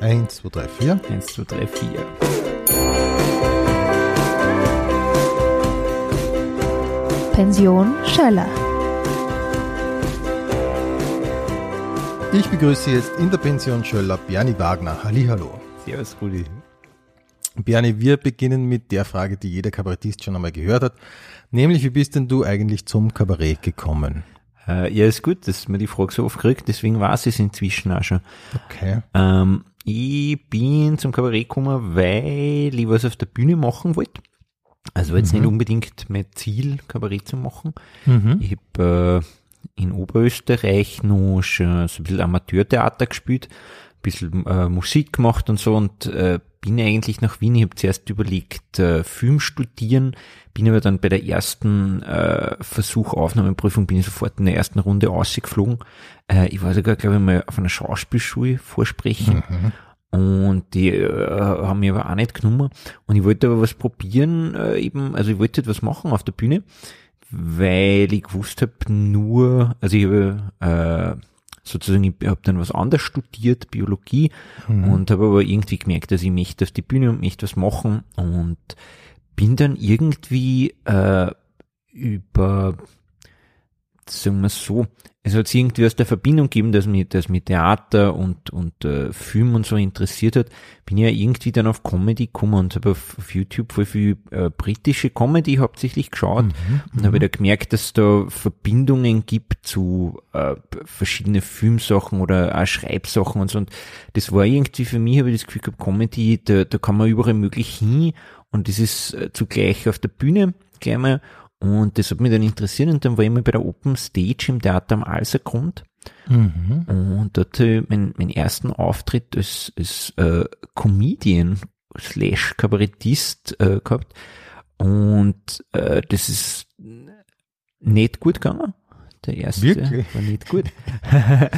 Eins, zwei, drei, vier. Eins, zwei, drei, vier. Pension Schöller. Ich begrüße jetzt in der Pension Schöller Bernie Wagner. Hallihallo. Servus, Rudi. Bernie, wir beginnen mit der Frage, die jeder Kabarettist schon einmal gehört hat. Nämlich, wie bist denn du eigentlich zum Kabarett gekommen? Äh, ja, ist gut, dass man die Frage so oft kriegt, deswegen weiß ich es inzwischen auch schon. Okay. Ähm, ich bin zum Kabarett gekommen, weil ich was auf der Bühne machen wollte. Also war jetzt Mhm. nicht unbedingt mein Ziel, Kabarett zu machen. Mhm. Ich habe äh, in Oberösterreich noch schon so ein bisschen Amateurtheater gespielt, ein bisschen äh, Musik gemacht und so und äh, bin eigentlich nach Wien. Ich habe zuerst überlegt, äh, Film studieren, bin aber dann bei der ersten äh, Versuch Aufnahmeprüfung bin ich sofort in der ersten Runde ausgeflogen. Äh, ich war sogar, glaube ich, mal auf einer Schauspielschule vorsprechen. Und die äh, haben mich aber auch nicht genommen. Und ich wollte aber was probieren, äh, eben, also ich wollte etwas machen auf der Bühne, weil ich gewusst habe, nur, also ich habe äh, sozusagen, ich habe dann was anderes studiert, Biologie, und habe aber irgendwie gemerkt, dass ich möchte auf die Bühne und möchte was machen und bin dann irgendwie äh, über sagen wir so, es hat sich irgendwie aus der Verbindung gegeben, dass mich, dass mich Theater und, und äh, Film und so interessiert hat, bin ich ja irgendwie dann auf Comedy gekommen und habe auf, auf YouTube voll viel äh, britische Comedy hauptsächlich geschaut und habe da gemerkt, dass da Verbindungen gibt zu äh, verschiedene Filmsachen oder auch Schreibsachen und so. Und das war irgendwie für mich, habe ich das Gefühl gehabt, Comedy, da, da kann man überall möglich hin und das ist äh, zugleich auf der Bühne gleich mal und das hat mich dann interessiert und dann war ich mal bei der Open Stage im Theater am Alsergrund. Mhm. Und dort habe ich meinen, meinen ersten Auftritt als, als äh, Comedian slash Kabarettist äh, gehabt. Und äh, das ist nicht gut gegangen. Der erste Wirklich? war nicht gut.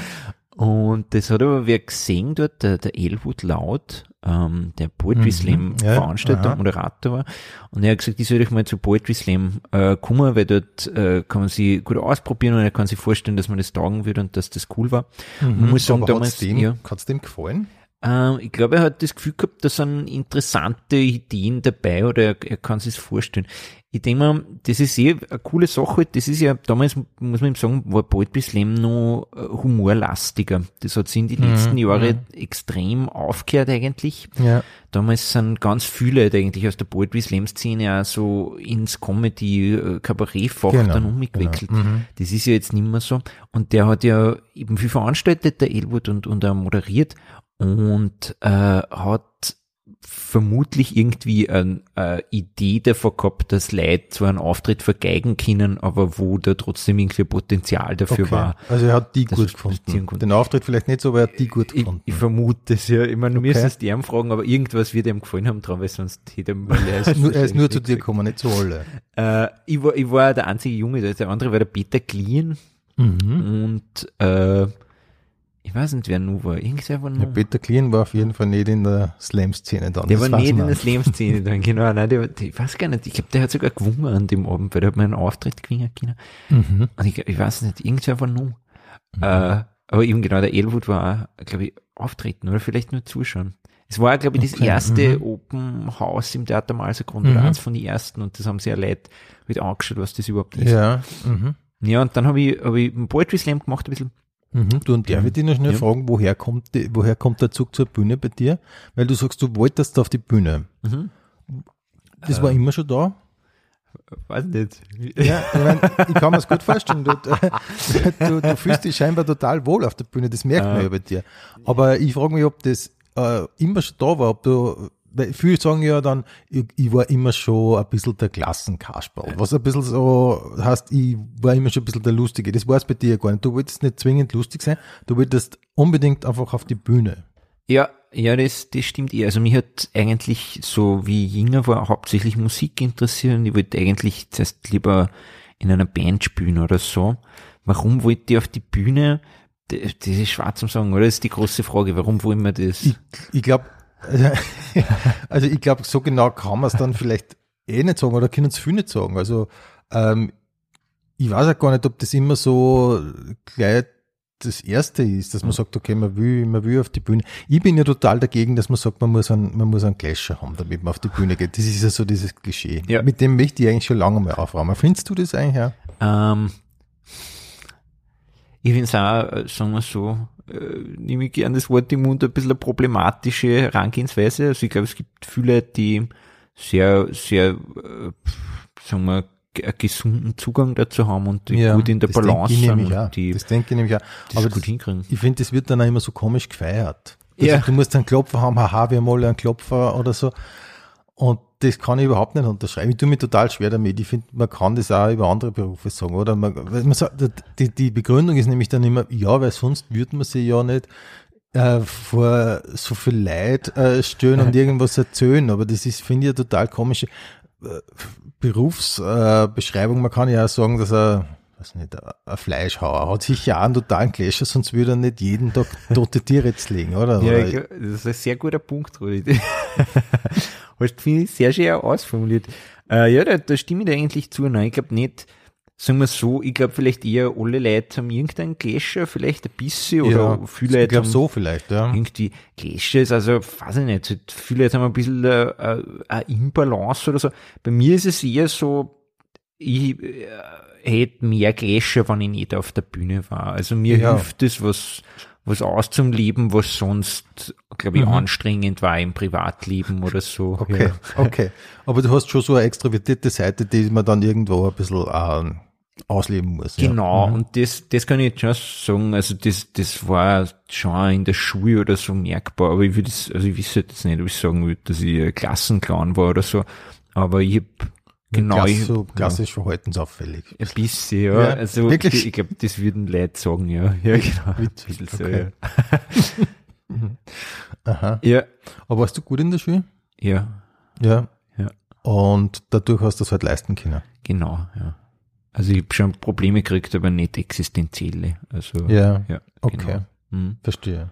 Und das hat aber wer gesehen dort, der, der Elwood Laut, ähm, der Poetry Mhm. Slam Ja, Veranstalter, aha. Moderator war. Und er hat gesagt, ich soll euch mal zu Poetry Slam äh, kommen, weil dort äh, kann man sie gut ausprobieren und er kann sich vorstellen, dass man das taugen würde und dass das cool war. Und ich muss sagen, Aber damals, hat's dem, ja, hat's dem gefallen? Ähm, ich glaube, er hat das Gefühl gehabt, da sind interessante Ideen dabei oder er, er kann sich vorstellen. Ich denke mal, das ist eh eine coole Sache. Das ist ja, damals muss man ihm sagen, war Poetry Slam noch äh, humorlastiger. Das hat sich in die letzten Jahre extrem aufgehört eigentlich. Ja. Damals sind ganz viele halt eigentlich aus der Poetry Slam Szene auch so ins Comedy äh, Genau, dann umgewechselt. genau. Mhm. Das ist ja jetzt nicht mehr so. Und der hat ja eben viel veranstaltet, der Elwood, und, und auch moderiert und äh, hat vermutlich irgendwie eine, eine Idee davon gehabt, dass Leute zwar einen Auftritt vergeigen können, aber wo da trotzdem irgendwie Potenzial dafür Okay. war. Also er hat die gut gefunden. konnte. Den Auftritt vielleicht nicht so, aber er hat die gut Ich, gefunden. ich vermute es ja. Ich meine, du Okay. müsstest die fragen, aber irgendwas wird ihm gefallen haben dran, weil sonst hätte er, weil er er, ist nur, er ist nur zu dir gekommen, nicht zu alle. Äh, ich, war, ich war der einzige Junge, der der andere war der Peter Glien Mhm. und äh, ich weiß nicht, wer nur war. Irgendwer war Ja, noch. Peter Klien war auf jeden Fall nicht in der Slam-Szene dann. der das war nicht in der Slam-Szene dann, genau. Nein, der, der, ich weiß gar nicht. Ich glaube, der hat sogar gewonnen an dem Abend, weil der hat mir einen Auftritt gewinnen können. Mhm. Und ich, ich weiß nicht, irgendwer war noch. Äh, aber eben genau, der Elwood war auch, glaube ich, auftreten oder vielleicht nur zuschauen. Es war, glaube ich, das Okay, erste mhm. Open House im Theater Malsergrund Mhm. oder eins von den ersten und das haben sehr Leute mit angeschaut, was das überhaupt ist. Ja. Mhm. Ja, und dann habe ich, hab ich einen Poetry Slam gemacht, ein bisschen. Mhm. Du, und der wird dich noch schnell Ja. fragen, woher kommt, die, woher kommt der Zug zur Bühne bei dir? Weil du sagst, du wolltest auf die Bühne. Mhm. Das war immer schon da? Weiß nicht. Ja, ich, mein, ich kann mir das gut vorstellen. Du, du, du fühlst dich scheinbar total wohl auf der Bühne, das merkt man Ja. ja bei dir. Aber ich frage mich, ob das äh, immer schon da war, ob du, weil viele sagen ja dann, ich, ich war immer schon ein bisschen der Klassenkasperl. Was ein bisschen so heißt, ich war immer schon ein bisschen der Lustige. Das war es bei dir gar nicht. Du wolltest nicht zwingend lustig sein, du wolltest unbedingt einfach auf die Bühne. Ja, ja, das, das stimmt eh. Also mich hat eigentlich so wie ich jünger war hauptsächlich Musik interessiert und ich wollte eigentlich zuerst lieber in einer Band spielen oder so. Warum wollte ich auf die Bühne? Das, ist schwer zu sagen, oder? Das ist die große Frage. Warum wollen wir das? Ich, ich glaube, also ich glaube, so genau kann man es dann vielleicht eh nicht sagen oder können es viele nicht sagen. Also ähm, ich weiß auch gar nicht, ob das immer so gleich das erste ist, dass man sagt, okay, man will, man will auf die Bühne. Ich bin ja total dagegen, dass man sagt, man muss einen, man muss einen Clasher haben, damit man auf die Bühne geht. Das ist ja so dieses Klischee. Ja. Mit dem möchte ich eigentlich schon lange mal aufräumen. Findest du das eigentlich auch? Ähm, ich finde es auch, äh, sagen wir so, nehme ich gern das Wort im Mund, ein bisschen eine problematische Herangehensweise. Also ich glaube, es gibt viele, die sehr, sehr, äh, sagen wir, einen gesunden Zugang dazu haben und die gut in der Balance sind Das denke ich nämlich auch. Aber gut hinkriegen. ich finde, das wird dann auch immer so komisch gefeiert. Also Ja. Du musst einen Klopfer haben, haha, wir haben alle einen Klopfer oder so. Und das kann ich überhaupt nicht unterschreiben. Ich tue mich total schwer damit. Ich finde, man kann das auch über andere Berufe sagen, oder? Man, man sagt, die, die Begründung ist nämlich dann immer, ja, weil sonst würde man sich ja nicht äh, vor so viel Leid äh, stellen und irgendwas erzählen. Aber das ist, finde ich, eine total komische äh, Berufsbeschreibung. Beschreibung. man kann ja auch sagen, dass er weiß nicht, ein- Fleischhauer hat sicher auch einen totalen Clasher, sonst würde er nicht jeden Tag tote Tiere jetzt legen, oder? Ja, das ist ein sehr guter Punkt, Rudi. Hast, finde ich, sehr schön ausformuliert. Äh, ja, da, da stimme ich dir eigentlich zu. Nein, ich glaube nicht, sagen wir so, ich glaube vielleicht eher alle Leute haben irgendeinen Clasher, vielleicht ein bisschen, oder viele ich Leute glaube haben so vielleicht, ja. irgendwie Clasher ist, also, weiß ich nicht, halt viele Leute haben ein bisschen äh, äh, eine Imbalance oder so. Bei mir ist es eher so, ich äh, hätte mehr Clasher, wenn ich nicht auf der Bühne war. Also mir Ja. hilft es, was, was auszuleben, was sonst, glaube ich, Mhm. anstrengend war im Privatleben oder so. Okay, Ja. okay. Aber du hast schon so eine extrovertierte Seite, die man dann irgendwo ein bisschen ähm, ausleben muss. Genau, Ja. und das, das kann ich jetzt schon sagen, also das, das war schon in der Schule oder so merkbar, aber ich würde es, also ich wüsste jetzt nicht, ob ich sagen würde, dass ich Klassenclown war oder so, aber ich hab, genau, so klassisch verhaltensauffällig. ein bisschen, ja, Ja, also wirklich? ich glaube, das würden Leute sagen, ja, ja, genau. Witzig, Ein bisschen so, okay. Aha. ja. ja, Aber warst du gut in der Schule? ja, Ja. Ja. Und dadurch hast du es halt leisten können. genau, ja. Also ich habe schon Probleme gekriegt, aber nicht existenzielle, also, Ja. ja, Okay. genau. Hm. Verstehe.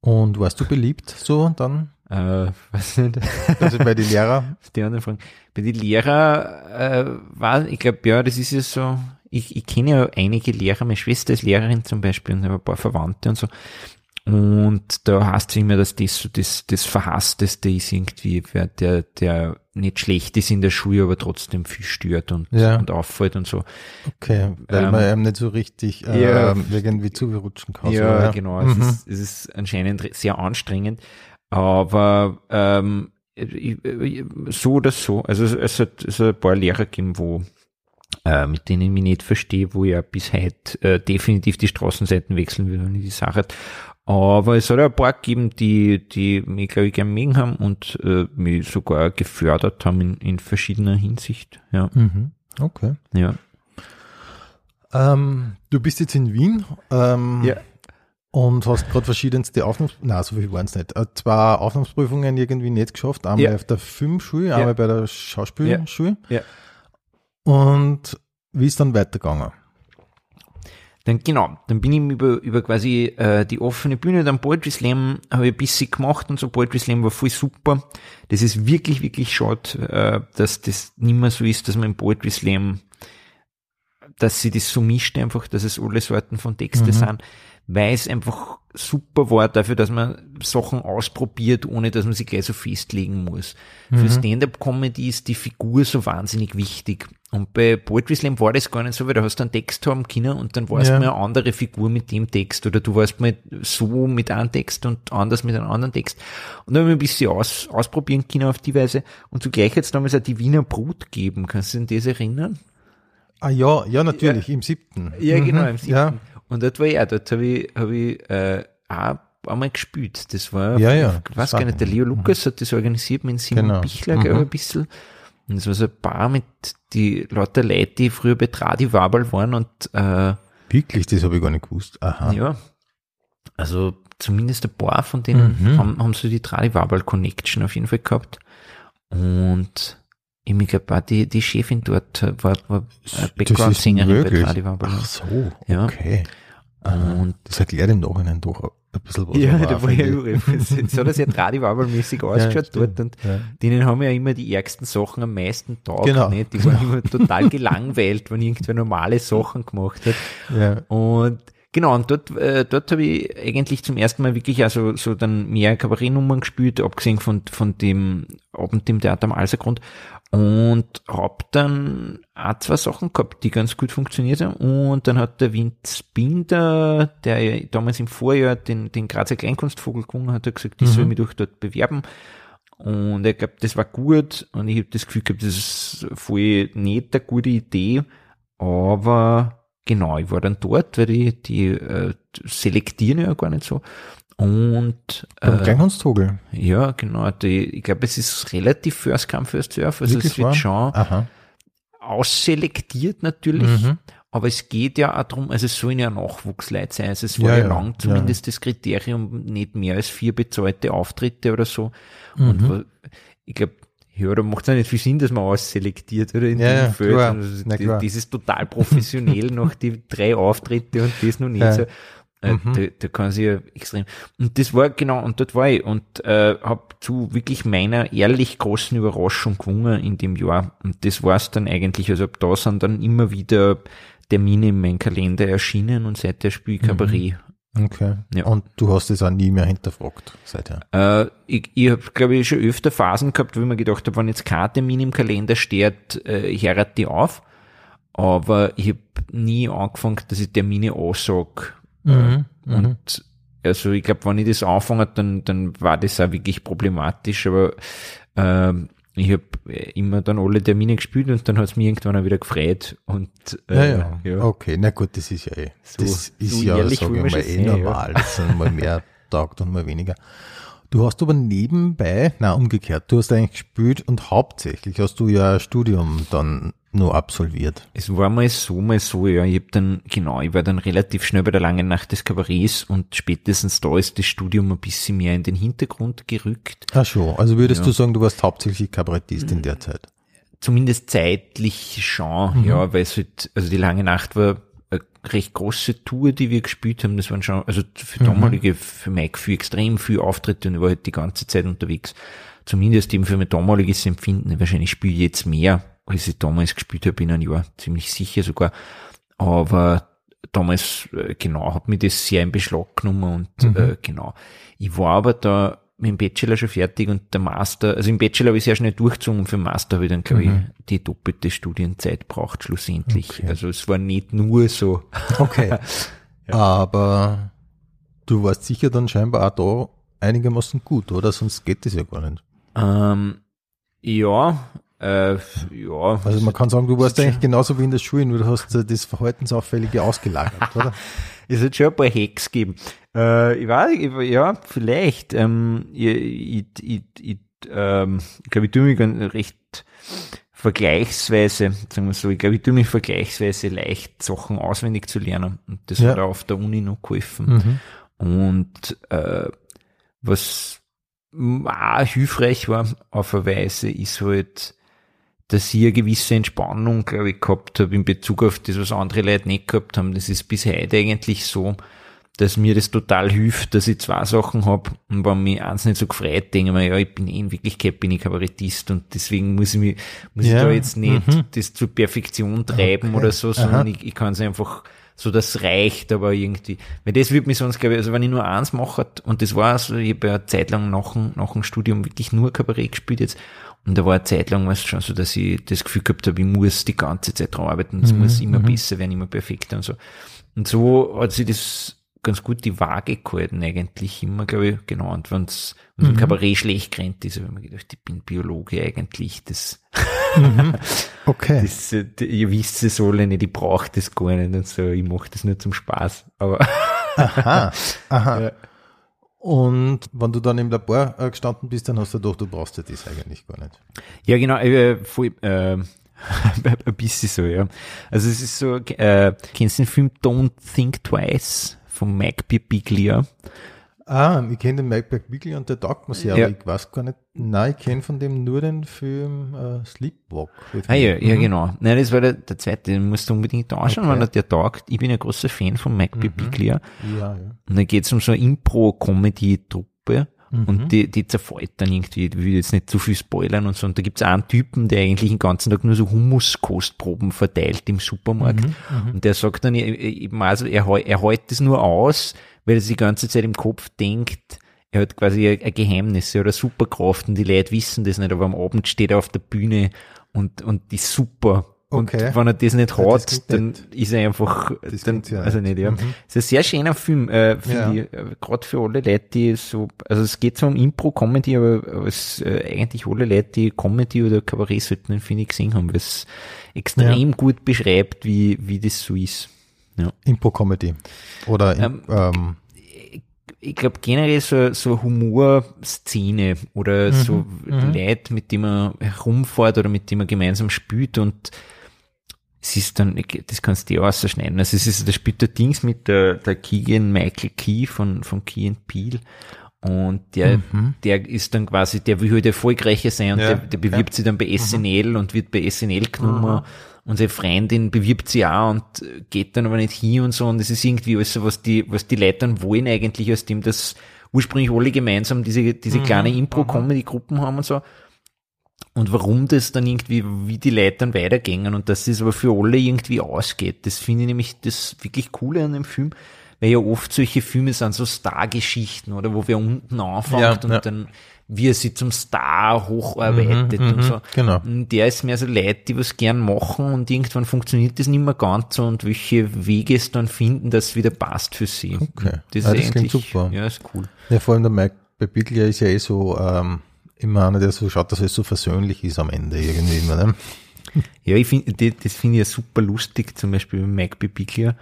Und warst du beliebt so dann? Äh, weiß nicht. Also bei den Lehrer? die anderen Fragen. Bei den Lehrer äh, war, ich glaube, ja, das ist ja so, ich, ich kenne ja einige Lehrer, meine Schwester ist Lehrerin zum Beispiel und habe ein paar Verwandte und so. Und da heißt es immer, dass das so das, das Verhassteste ist irgendwie, wer der, der nicht schlecht ist in der Schule, aber trotzdem viel stört und, Ja. und auffällt und so. Okay, weil Ähm, man einem nicht so richtig äh, ja. irgendwie zurutschen kann. ja, so, genau. Es, Mhm. ist, es ist anscheinend sehr anstrengend, aber ähm, so oder so. Also es, es, hat, es hat ein paar Lehrer gegeben, wo äh, mit denen ich mich nicht verstehe, wo ich ja bis heute äh, definitiv die Straßenseiten wechseln will, wenn ich die Sache hat. Aber es hat auch ein paar gegeben, die, die mich, glaube ich, gern mögen haben und äh, mich sogar gefördert haben in, in verschiedener Hinsicht. Ja, Mhm. Okay. ja. Ähm, du bist jetzt in Wien ähm, Ja. Und hast gerade verschiedenste Aufnahms... Na, so viel waren es nicht. Äh, zwei Aufnahmsprüfungen irgendwie nicht geschafft. Einmal Ja. auf der Filmschule, Ja. einmal bei der Schauspielschule. Ja. Und wie ist dann weitergegangen? Dann genau, dann bin ich über, über quasi äh, die offene Bühne, dann Poetry Slam habe ich ein bisschen gemacht und so. Poetry Slam war voll super. Das ist wirklich, wirklich schade, äh, dass das nicht mehr so ist, dass man im Poetry Slam, dass sie das so mischt einfach, dass es alle Sorten von Texte Mhm. sind, weil es einfach super war dafür, dass man Sachen ausprobiert, ohne dass man sich gleich so festlegen muss. Mhm. Für Stand-up-Comedy ist die Figur so wahnsinnig wichtig. Und bei Poetry Slam war das gar nicht so, weil da hast du einen Text haben können und dann warst Ja. du mal eine andere Figur mit dem Text oder du warst mal so mit einem Text und anders mit einem anderen Text. Und dann habe ich ein bisschen aus, ausprobieren können auf die Weise und zugleich jetzt damals auch die Wiener Brut geben. Kannst du dich an das erinnern? Ah ja, ja natürlich, im siebten. Ja, Mhm, genau, im siebten. Ja, Und dort war ich auch, dort habe ich, hab ich äh, auch einmal gespielt. Das war, Ja, ja, ich weiß gar nicht, der Leo Lukas hat das organisiert mit Simon Genau. Bichler, glaube ich, Mhm. ein bisschen. Und es war so ein paar mit die lauter Leute, die früher bei Tradi Wabal waren und äh, wirklich, das habe ich gar nicht gewusst. Aha. ja, also zumindest ein paar von denen Mhm. haben, haben so die Tradi Wabal Connection auf jeden Fall gehabt. Und ich glaube die, die Chefin dort war, war Das äh, Background-Sängerin bei möglich. Tradi Wabal. Ach so, Ja. okay. Und Das erklärt im Nachhinein doch ein bisschen was. Ja, da war ja finde ich- irre. Es hat das ja Tradiwabalmäßig ausgeschaut stimmt. dort und Ja. denen haben ja immer die ärgsten Sachen am meisten taugt. Genau. Nicht? Die waren immer total gelangweilt, wenn irgendwer normale Sachen gemacht hat. Ja. Und Genau, und dort, äh, dort habe ich eigentlich zum ersten Mal wirklich also so dann mehr Kabarettnummern gespielt, abgesehen von, von dem Abend im Theater am Alsergrund und hab dann auch zwei Sachen gehabt, die ganz gut funktioniert haben. Und dann hat der Vince Binder, der ja damals im Vorjahr den, den Grazer Kleinkunstvogel gewonnen hat, hat gesagt, ich soll mich doch dort bewerben. Und ich glaube, das war gut und ich habe das Gefühl gehabt, das ist voll nicht eine gute Idee, aber genau, ich war dann dort, weil die, die äh, selektieren ja gar nicht so. Und Beim äh, Kleinkunstvogel. ja, genau, die, ich glaube, es ist relativ First Come, First Surf, also Wirklich es wird wahr? schon Aha. ausselektiert natürlich, Mhm. aber es geht ja auch darum, also es sollen ja Nachwuchsleute sein, also es war Ja, ja, ja, lang zumindest das Kriterium, nicht mehr als vier bezahlte Auftritte oder so. Mhm. Und ich glaube, ja, da macht es ja nicht viel Sinn, dass man ausselektiert, oder? In Ja, dem ja, Feld. Also das, ist total professionell nach die drei Auftritte und das noch nicht Ja. so. Äh, Mhm. da, da kann sich ja extrem. Und das war genau, und dort war ich und äh, habe zu wirklich meiner ehrlich großen Überraschung gewonnen in dem Jahr. Und das war's dann eigentlich. Also ab da sind dann immer wieder Termine in meinem Kalender erschienen und seither spiele ich Kabarett. Okay. Ja. Und du hast es auch nie mehr hinterfragt seither. Äh, ich ich habe, glaube ich, schon öfter Phasen gehabt, wo ich mir gedacht habe, wenn jetzt kein Termin im Kalender steht, äh, ich heirate die auf. Aber ich habe nie angefangen, dass ich Termine aussage. Mhm. Und also ich glaube, wenn ich das anfange, dann, dann war das auch wirklich problematisch. Aber ähm, ich habe immer dann alle Termine gespielt und dann hat es mir irgendwann auch wieder gefreut. Und äh, Ja, ja. Okay, na gut, das ist ja eh. So- das ist so ja, ehrlich sag will ich mal, eh ja. normal. Das sind mal mehr taugt und mal weniger. Du hast aber nebenbei, na umgekehrt, du hast eigentlich gespielt und hauptsächlich hast du ja ein Studium dann nur absolviert. Es war mal so, mal so, ja. Ich hab dann, genau, ich war dann relativ schnell bei der langen Nacht des Kabarets und spätestens da ist das Studium ein bisschen mehr in den Hintergrund gerückt. Ach schon, also würdest Ja. du sagen, du warst hauptsächlich Kabarettist in der Zeit? Zumindest zeitlich schon, ja, weil es halt, also die lange Nacht war eine recht große Tour, die wir gespielt haben. Das waren schon, also für damalige, für mein Gefühl extrem viele Auftritte und ich war halt die ganze Zeit unterwegs. Zumindest eben für mein damaliges Empfinden. Wahrscheinlich spiele ich jetzt mehr, als ich damals gespielt habe in einem Jahr. Ziemlich sicher sogar. Aber damals, äh, genau, hat mir das sehr in Beschlag genommen und äh, genau. Ich war aber da mit dem Bachelor schon fertig und der Master, also im Bachelor habe ich sehr schnell durchgezogen und für den Master habe ich dann, glaube ich, die doppelte Studienzeit braucht schlussendlich. Okay. Also es war nicht nur so. Okay. Aber du warst sicher dann scheinbar auch da einigermaßen gut, oder? Sonst geht das ja gar nicht. Ähm, ja, äh, ja. Also man kann sagen, du warst eigentlich genauso wie in der Schule, nur du hast das Verhaltensauffällige ausgelagert, oder? Es hat schon ein paar Hacks gegeben. Äh, ich weiß, ich, ja, vielleicht. Ähm, ich, ich, ich, ähm, ich glaube, ich tue mich recht vergleichsweise, sagen wir so, ich glaube, ich tue mich vergleichsweise leicht, Sachen auswendig zu lernen. Und das Ja. hat auch auf der Uni noch geholfen. Mhm. Und äh, was auch hilfreich war auf eine Weise, ist halt, dass ich eine gewisse Entspannung, glaube ich, gehabt habe in Bezug auf das, was andere Leute nicht gehabt haben. Das ist bis heute eigentlich so, dass mir das total hilft, dass ich zwei Sachen habe und wenn mich eins nicht so gefreut, denke ich mir, ja, ich bin eh in Wirklichkeit bin ich Kabarettist und deswegen muss ich mich, muss Ja, ich da jetzt nicht mhm. das zur Perfektion treiben Okay, oder so, sondern aha. ich, ich kann es einfach so, das reicht, aber irgendwie, weil das würde mich sonst, glaube ich, also wenn ich nur eins mache, und das war so, ich habe ja eine Zeit lang nach nach dem Studium wirklich nur Kabarett gespielt jetzt, und da war eine Zeit lang, was schon so, dass ich das Gefühl gehabt habe, ich muss die ganze Zeit dran arbeiten, es muss immer besser werden, immer perfekter und so. Und so hat sich das ganz gut die Waage gehalten eigentlich immer, glaube ich, genau. Und wenn im Kabarett schlecht gerannt ist, habe ich mir gedacht, ich bin Biologe eigentlich, das, Okay. das, ihr wisst es alle nicht, ich brauche das gar nicht und so, ich mache das nur zum Spaß. Aber Aha. Aha. Ja. Und wenn du dann im Labor äh, gestanden bist, dann hast du doch, du brauchst ja das eigentlich gar nicht. ja, genau, äh, voll, äh, ein bisschen so, ja. Also es ist so, äh, kennst du den Film Don't Think Twice von Mike Birbiglia? Ah, ich kenne den Mike Birbiglia und der taugt mir sehr, Ja. aber ich weiß gar nicht. Nein, ich kenne von dem nur den Film äh, Sleepwalk. Ah ja, ja genau. Nein, das war der, der zweite, den musst du unbedingt anschauen, Okay. weil der taugt. Ich bin ein großer Fan von Mike Birbiglia. Ja, ja. Und da geht's um so eine Impro-Comedy-Truppe. Und die, die zerfällt dann irgendwie, ich will jetzt nicht zu viel spoilern und so. Und da gibt's einen Typen, der eigentlich den ganzen Tag nur so Hummuskostproben verteilt im Supermarkt. und der sagt dann eben, also er, er hält das nur aus, weil er sich die ganze Zeit im Kopf denkt, er hat quasi ein, ein Geheimnis oder Superkraft und die Leute wissen das nicht, aber am Abend steht er auf der Bühne und, und die super. Okay. Und wenn er das nicht Ja, das hat, klingt dann nett. ist er einfach, Das dann, ja also nicht, ja. Mhm. Es ist ein sehr schöner Film, äh, finde Ja. ich, äh, gerade für alle Leute, die so, also es geht zwar um Impro-Comedy, aber, aber es äh, eigentlich alle Leute, die Comedy oder Kabarett sollten den, finde ich, gesehen haben, weil es extrem gut beschreibt, wie, wie das so ist. Ja. Impro-Comedy. Oder, Ähm, ähm, ich glaube generell so, so Humorszene oder so Leute, mit denen man herumfährt oder mit denen man gemeinsam spielt und es ist dann, das kannst du dir ausschneiden. Also es ist, da spielt der Dings mit der, der Keegan Michael Key von, von Key and Peele und der, der ist dann quasi, der will halt erfolgreicher sein und Ja, der, der bewirbt sich dann bei SNL und wird bei SNL genommen und seine Freundin bewirbt sie auch und geht dann aber nicht hin und so und es ist irgendwie alles so, was die, was die Leute dann wollen eigentlich, aus dem das ursprünglich alle gemeinsam diese, diese kleine Impro-Comedy-Gruppen haben und so. Und warum das dann irgendwie, wie die Leute dann weitergehen und dass das aber für alle irgendwie ausgeht, das finde ich nämlich das wirklich Coole an dem Film, weil ja oft solche Filme sind so Star-Geschichten, oder wo wer unten anfängt Ja, und ja. dann wie er sich zum Star hocharbeitet Mhm, und mhm, so. genau. Und Der ist mehr so Leute, die was gern machen und irgendwann funktioniert das nicht mehr ganz so und welche Wege es dann finden, dass es wieder passt für sie. Okay. Das Ja, ist das klingt super. ja, ist cool. ja, vor allem der Mike Bebiglia ist ja eh so, ähm, immer einer, der so schaut, dass es so versöhnlich ist am Ende irgendwie immer, ne? Ja, ich finde, das, finde ich ja super lustig, zum Beispiel bei Mike Bibiglia.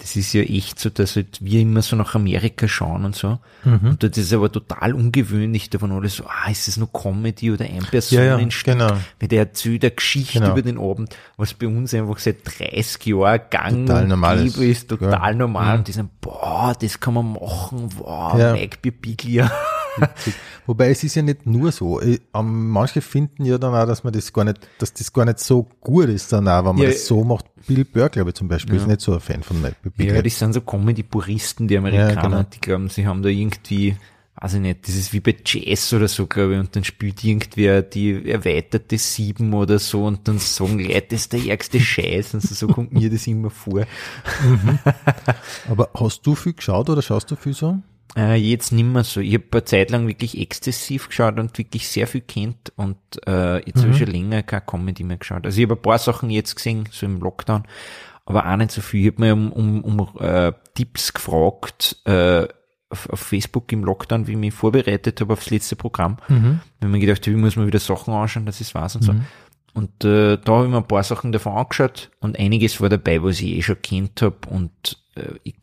Das ist ja echt so, dass halt wir immer so nach Amerika schauen und so. Mhm. Und das ist aber total ungewöhnlich, da waren alle so, ah, ist das nur Comedy oder ein Ja, ja, Personenstück? genau. Weil der erzählt eine Geschichte Genau. über den Abend, was bei uns einfach seit 30 Jahren gang Total und normal ist. ist, total Ja. normal. Und die sagen, boah, das kann man machen, wow, Ja. Mike Bibiglia. Wobei es ist ja nicht nur so. Ich- ähm, Manche finden ja dann auch, dass man das gar nicht, dass das gar nicht so gut ist dann auch, wenn man Ja. das so macht. Bill Burr, glaube ich, zum Beispiel, ist nicht so ein Fan von Bebiglia. Ja, das sind so Comedy-Puristen, die Amerikaner, Ja, genau. die glauben, sie haben da irgendwie, weiß ich nicht, das ist wie bei Jazz oder so, glaube ich, und dann spielt irgendwer die erweiterte Sieben oder so und dann sagen Leute, das ist der ärgste Scheiß, und so, so kommt mir das immer vor. Aber hast du viel geschaut oder schaust du viel so? Äh, jetzt nimmer so. Ich habe eine Zeit lang wirklich exzessiv geschaut und wirklich sehr viel kennt und äh, jetzt habe ich schon länger keine Comedy mehr geschaut. Also ich habe ein paar Sachen jetzt gesehen, so im Lockdown, aber auch nicht so viel. Ich habe mir um, um, um äh, Tipps gefragt äh, auf, auf Facebook im Lockdown, wie ich mich vorbereitet habe aufs letzte Programm. Wenn man gedacht, habe, ich muss mir wieder Sachen anschauen, dass ich weiß und so. Und äh, da habe ich mir ein paar Sachen davon angeschaut und einiges war dabei, was ich eh schon kennt habe und äh, ich,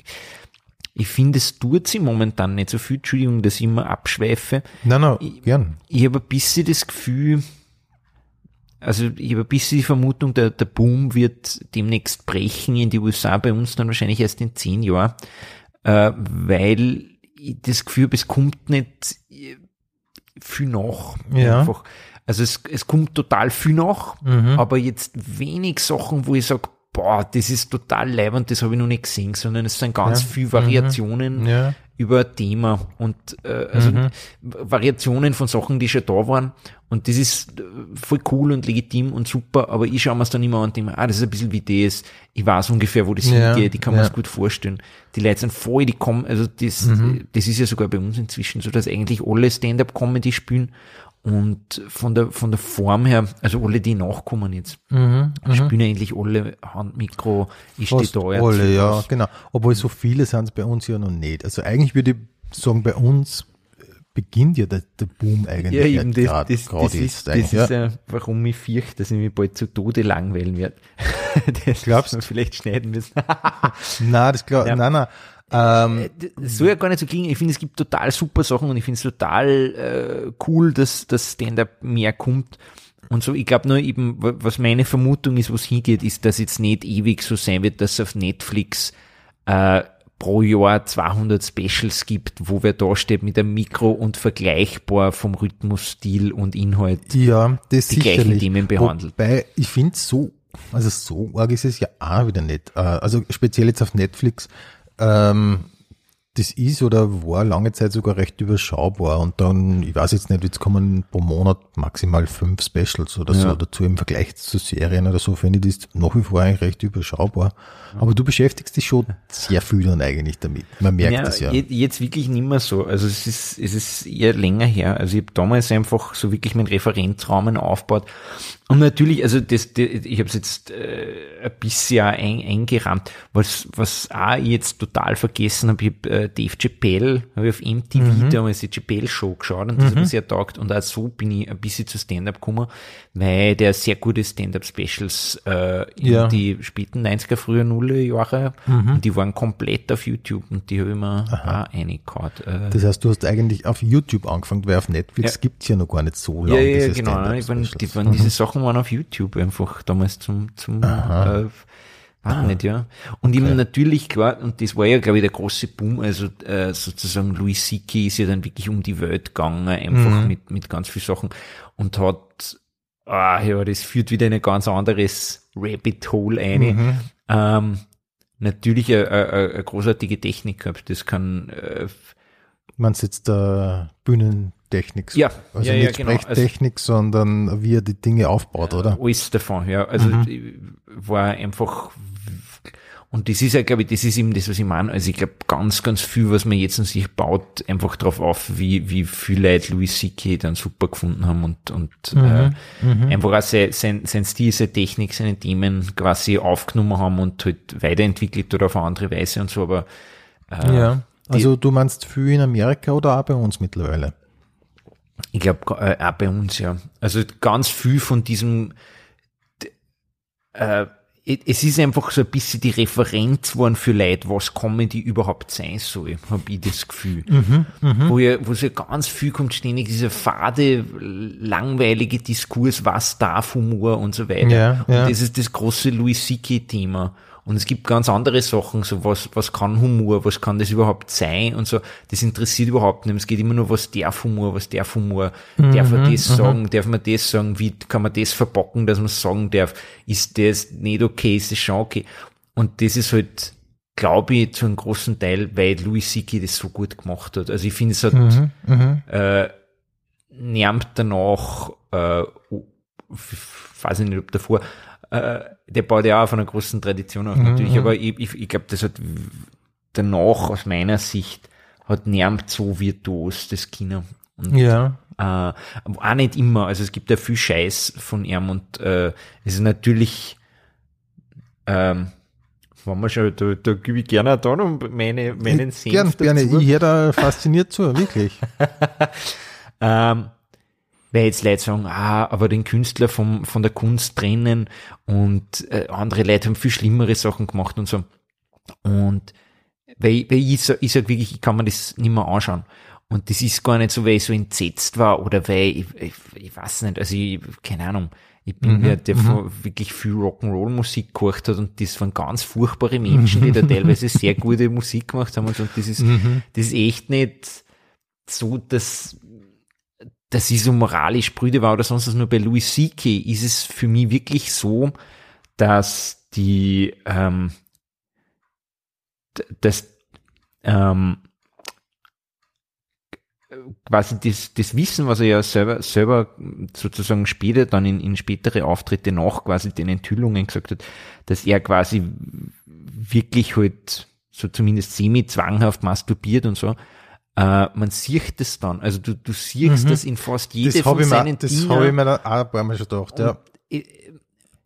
ich finde, es tut sie momentan nicht so viel. Entschuldigung, dass ich immer abschweife. Nein, nein, gern. Ich habe ein bisschen das Gefühl, also ich habe ein bisschen die Vermutung, der, der Boom wird demnächst brechen in die USA, bei uns dann wahrscheinlich erst in zehn Jahren, äh, weil ich das Gefühl habe, es kommt nicht äh, viel nach. Ja. Einfach. Also es, es kommt total viel nach, Mhm. aber jetzt wenig Sachen, wo ich sage, boah, das ist total leibend, das habe ich noch nicht gesehen, sondern es sind ganz Ja. viele Variationen Ja. über ein Thema und äh, also Mhm. Variationen von Sachen, die schon da waren und das ist äh, voll cool und legitim und super, aber ich schaue mir es dann immer an und denke mir, ah, das ist ein bisschen wie das, ich weiß ungefähr, wo das Ja, hingeht, ich kann mir ja. das gut vorstellen. Die Leute sind voll, die kommen, also das, Mhm. das ist ja sogar bei uns inzwischen so, dass eigentlich alle Stand-Up-Comedy spielen und von der, von der Form her, also alle, die nachkommen jetzt, spielen eigentlich alle Handmikro, ich stehe da, alle, ja, genau. Obwohl so viele sind es bei uns ja noch nicht. Also eigentlich würde ich sagen, bei uns beginnt ja der, der Boom eigentlich Ja, eben, das, grad- das, grad das, ist, das eigentlich, ist ja. ja, warum ich fürchte, dass ich mich bald zu Tode langweilen werde. das Glaubst wir vielleicht schneiden müssen. Nein, das klar, Ja. nein, nein. Ähm, Das soll ja gar nicht so klingen. Ich finde, es gibt total super Sachen und ich finde es total äh, cool, dass das Stand-up mehr kommt. Und so, ich glaube nur eben, wa- was meine Vermutung ist, wo es hingeht, ist, dass jetzt nicht ewig so sein wird, dass es auf Netflix äh, pro Jahr 200 Specials gibt, wo wer da steht mit einem Mikro und vergleichbar vom Rhythmus, Stil und Inhalt. ja, das die gleichen sicherlich. Themen behandelt. Wobei, ich finde so, also so arg ist es ja auch wieder nicht. Äh, Also speziell jetzt auf Netflix, ähm, das ist oder war lange Zeit sogar recht überschaubar und dann, ich weiß jetzt nicht, jetzt kommen pro Monat maximal fünf Specials oder so Ja. dazu im Vergleich zu Serien oder so, finde ich das nach wie vor eigentlich recht überschaubar. Aber du beschäftigst dich schon sehr viel dann eigentlich damit. Man merkt das ja. je- Jetzt wirklich nicht mehr so. Also es ist, es ist eher länger her. Also ich habe damals einfach so wirklich meinen Referenzrahmen aufgebaut. Und natürlich, also das, das ich habe es jetzt äh, ein bisschen ein, eingerahmt, was, was auch jetzt total vergessen habe, ich hab, äh, Dave Chappelle, habe ich auf MTV damals die Chappelle Show geschaut und das hat mir sehr taugt und auch so bin ich ein bisschen zu Stand-Up gekommen, weil der sehr gute Stand-Up-Specials äh, in Ja. die späten 90er, früher Nuller Jahre und die waren komplett auf YouTube und die habe ich mir auch reingehauen. Äh, Das heißt, du hast eigentlich auf YouTube angefangen, weil auf Netflix Ja. gibt's ja noch gar nicht so ja, lange. ja, diese genau. Ich waren, die, waren, diese Sachen waren auf YouTube einfach damals zum, zum äh, weiß nicht, ja. Und eben natürlich, klar, und das war ja, glaube ich, der große Boom, also äh, sozusagen Louis C.K. ist ja dann wirklich um die Welt gegangen, einfach mit, mit ganz vielen Sachen und hat, ah, ja, das führt wieder in ein ganz anderes Rabbit Hole ein. Ähm, natürlich eine, großartige Technik gehabt, das kann, äh, Man jetzt der Bühnentechnik. Ja, Also ja, ja, nicht genau. Also- Sprechtechnik, sondern wie er die Dinge aufbaut, oder? Alles davon, ja. Also ich war einfach und das ist ja, glaube ich, das ist eben das, was ich meine. Also ich glaube, ganz, ganz viel, was man jetzt an sich baut, einfach drauf auf, wie, wie viele Leute Louis C.K. dann super gefunden haben und, und äh, einfach auch sein, sein, sein Stil, seine Technik, seine Themen quasi aufgenommen haben und halt weiterentwickelt oder auf eine andere Weise und so, aber äh, ja. Also du meinst viel in Amerika oder auch bei uns mittlerweile? Ich glaube, äh, auch bei uns, ja. Also ganz viel von diesem, äh, es ist einfach so ein bisschen die Referenz geworden für Leute, was Comedy überhaupt sein soll, habe ich das Gefühl. Mhm, wo ja, wo so ganz viel kommt, ständig dieser fade, langweilige Diskurs, was darf Humor und so weiter. Ja, ja. Und das ist das große Louis C.K.-Thema. Und es gibt ganz andere Sachen, so was, was kann Humor, was kann das überhaupt sein und so. Das interessiert überhaupt nicht. Es geht immer nur, was darf Humor, was darf Humor, darf man das sagen, darf man das sagen, wie kann man das verbocken, dass man sagen darf, ist das nicht okay, ist das schon okay. Und das ist halt, glaube ich, zu einem großen Teil, weil Louis C.K. das so gut gemacht hat. Also ich finde, es hat, äh, nervt danach, äh, weiß ich nicht, ob davor, äh, der baut ja auch auf einer großen Tradition auf, natürlich, aber ich, ich, ich glaube, das hat danach aus meiner Sicht hat nervt so virtuos das Kino. Und, Ja. äh, auch nicht immer, also es gibt ja viel Scheiß von ihm und äh, es ist natürlich, ähm, wenn wir schon, da, da gebe ich gerne auch da noch meine, meinen Senf Gern, gerne. dazu. Ich höre da fasziniert zu, wirklich. Ähm, weil jetzt Leute sagen, ah, aber den Künstler vom, von der Kunst trennen und äh, andere Leute haben viel schlimmere Sachen gemacht und so. Und weil, weil ich, sag, ich sag wirklich, ich kann mir das nicht mehr anschauen. Und das ist gar nicht so, weil ich so entsetzt war oder weil ich, ich, ich weiß nicht, also ich, keine Ahnung, ich bin wer, der von wirklich viel Rock'n'Roll-Musik gehört hat und das waren ganz furchtbare Menschen, die da teilweise sehr gute Musik gemacht haben und so. Und das ist, das ist echt nicht so, dass dass ich so moralisch brüde war oder sonst was, nur bei Louis C.K. ist es für mich wirklich so, dass die, ähm, dass, ähm, quasi das, das Wissen, was er ja selber, selber sozusagen später dann in, in spätere Auftritte nach quasi den Enthüllungen gesagt hat, dass er quasi wirklich halt so zumindest semi-zwanghaft masturbiert und so, äh, man sieht das dann. Also du, du siehst das in fast jede Das von habe ich, mir- seinen das Dienern. hab ich mir dann auch ein paar Mal schon gedacht, ja. Äh,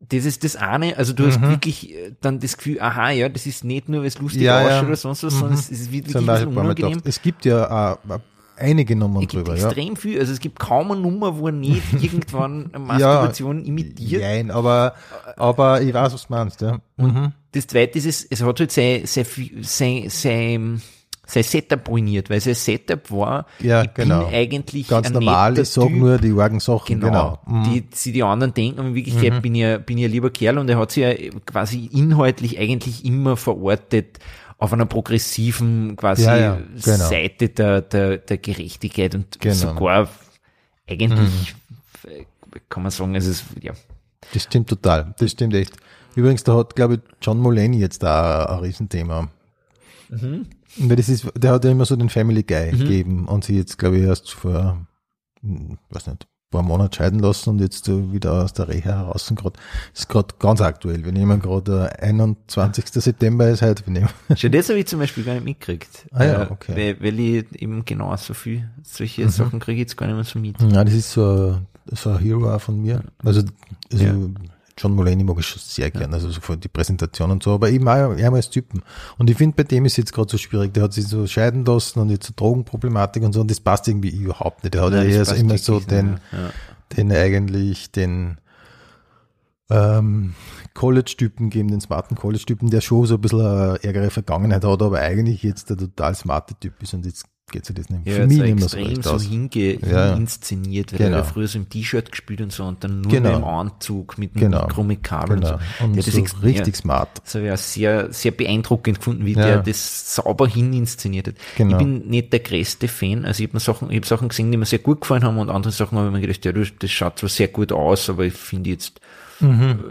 Das ist das eine, also du hast wirklich äh, dann das Gefühl, aha, ja, das ist nicht nur, weil es lustig Ja, ja. oder sonst was, sondern es ist wirklich paar Mal unangenehm. Es gibt ja auch einige Nummern Es gibt drüber, ja. extrem viel, also es gibt kaum eine Nummer, wo er nicht irgendwann Masturbation imitiert. Nein, aber, aber ich weiß, was du meinst, ja. Mhm. Das zweite ist, es, es hat halt sein, sein, sein, sein, sein Setup ruiniert, weil sein Setup war, Ja, ich genau. bin eigentlich Ganz ein normal, ich sag Typ. nur die Wagensachen, Genau. genau. Mhm. Die, sie die anderen denken, in Wirklichkeit bin ich, bin ich ein lieber Kerl und er hat sich ja quasi inhaltlich eigentlich immer verortet auf einer progressiven quasi Ja, ja, genau. Seite der, der, der Gerechtigkeit und Genau. sogar eigentlich äh, kann man sagen, es ist, ja, Das stimmt total. Das stimmt echt. Übrigens, da hat, glaube ich, John Mulaney jetzt da ein Riesenthema. Weil das ist, der hat ja immer so den Family Guy gegeben und sie jetzt, glaube ich, erst vor, hm, weiß nicht, ein paar Monaten scheiden lassen und jetzt wieder aus der Reha heraus gerade. Ist gerade ganz aktuell. Wir nehmen gerade der 21. September ist heute. Wir nehmen. Schon das habe ich zum Beispiel gar nicht mitgekriegt. Ah ja, Äh, okay. Weil, weil ich eben genau so viel, solche Mhm. Sachen kriege ich jetzt gar nicht mehr so mit. Ja, das ist so, ein- so ein Hero von mir. Also, also Ja. John Mulaney mag ich schon sehr gern, also so die Präsentation und so, aber eben auch, er als Typen. Und ich finde, bei dem ist jetzt gerade so schwierig. Der hat sich so scheiden lassen und jetzt so Drogenproblematik und so, und das passt irgendwie überhaupt nicht. Der hat ja eher so immer so den. Ja. den eigentlich, den ähm, College-Typen geben, den smarten College-Typen, der schon so ein bisschen eine ärgere Vergangenheit hat, aber eigentlich jetzt der total smarte Typ ist und jetzt geht sich das nicht Ja, für mich mehr so extrem so aus. hinge, Ja. inszeniert, weil Genau. er früher so im T-Shirt gespielt und so und dann nur Genau. dem Anzug, mit dem Genau. Mikro, mit Kabel Genau. und so. Und Der das so ex- richtig ja, smart. Das habe ich auch sehr, sehr beeindruckend gefunden, wie Ja. der das sauber hin inszeniert hat. Genau. Ich bin nicht der größte Fan, also ich habe Sachen, ich habe Sachen gesehen, die mir sehr gut gefallen haben und andere Sachen habe ich mir gedacht, ja, das, das schaut zwar sehr gut aus, aber ich finde jetzt äh,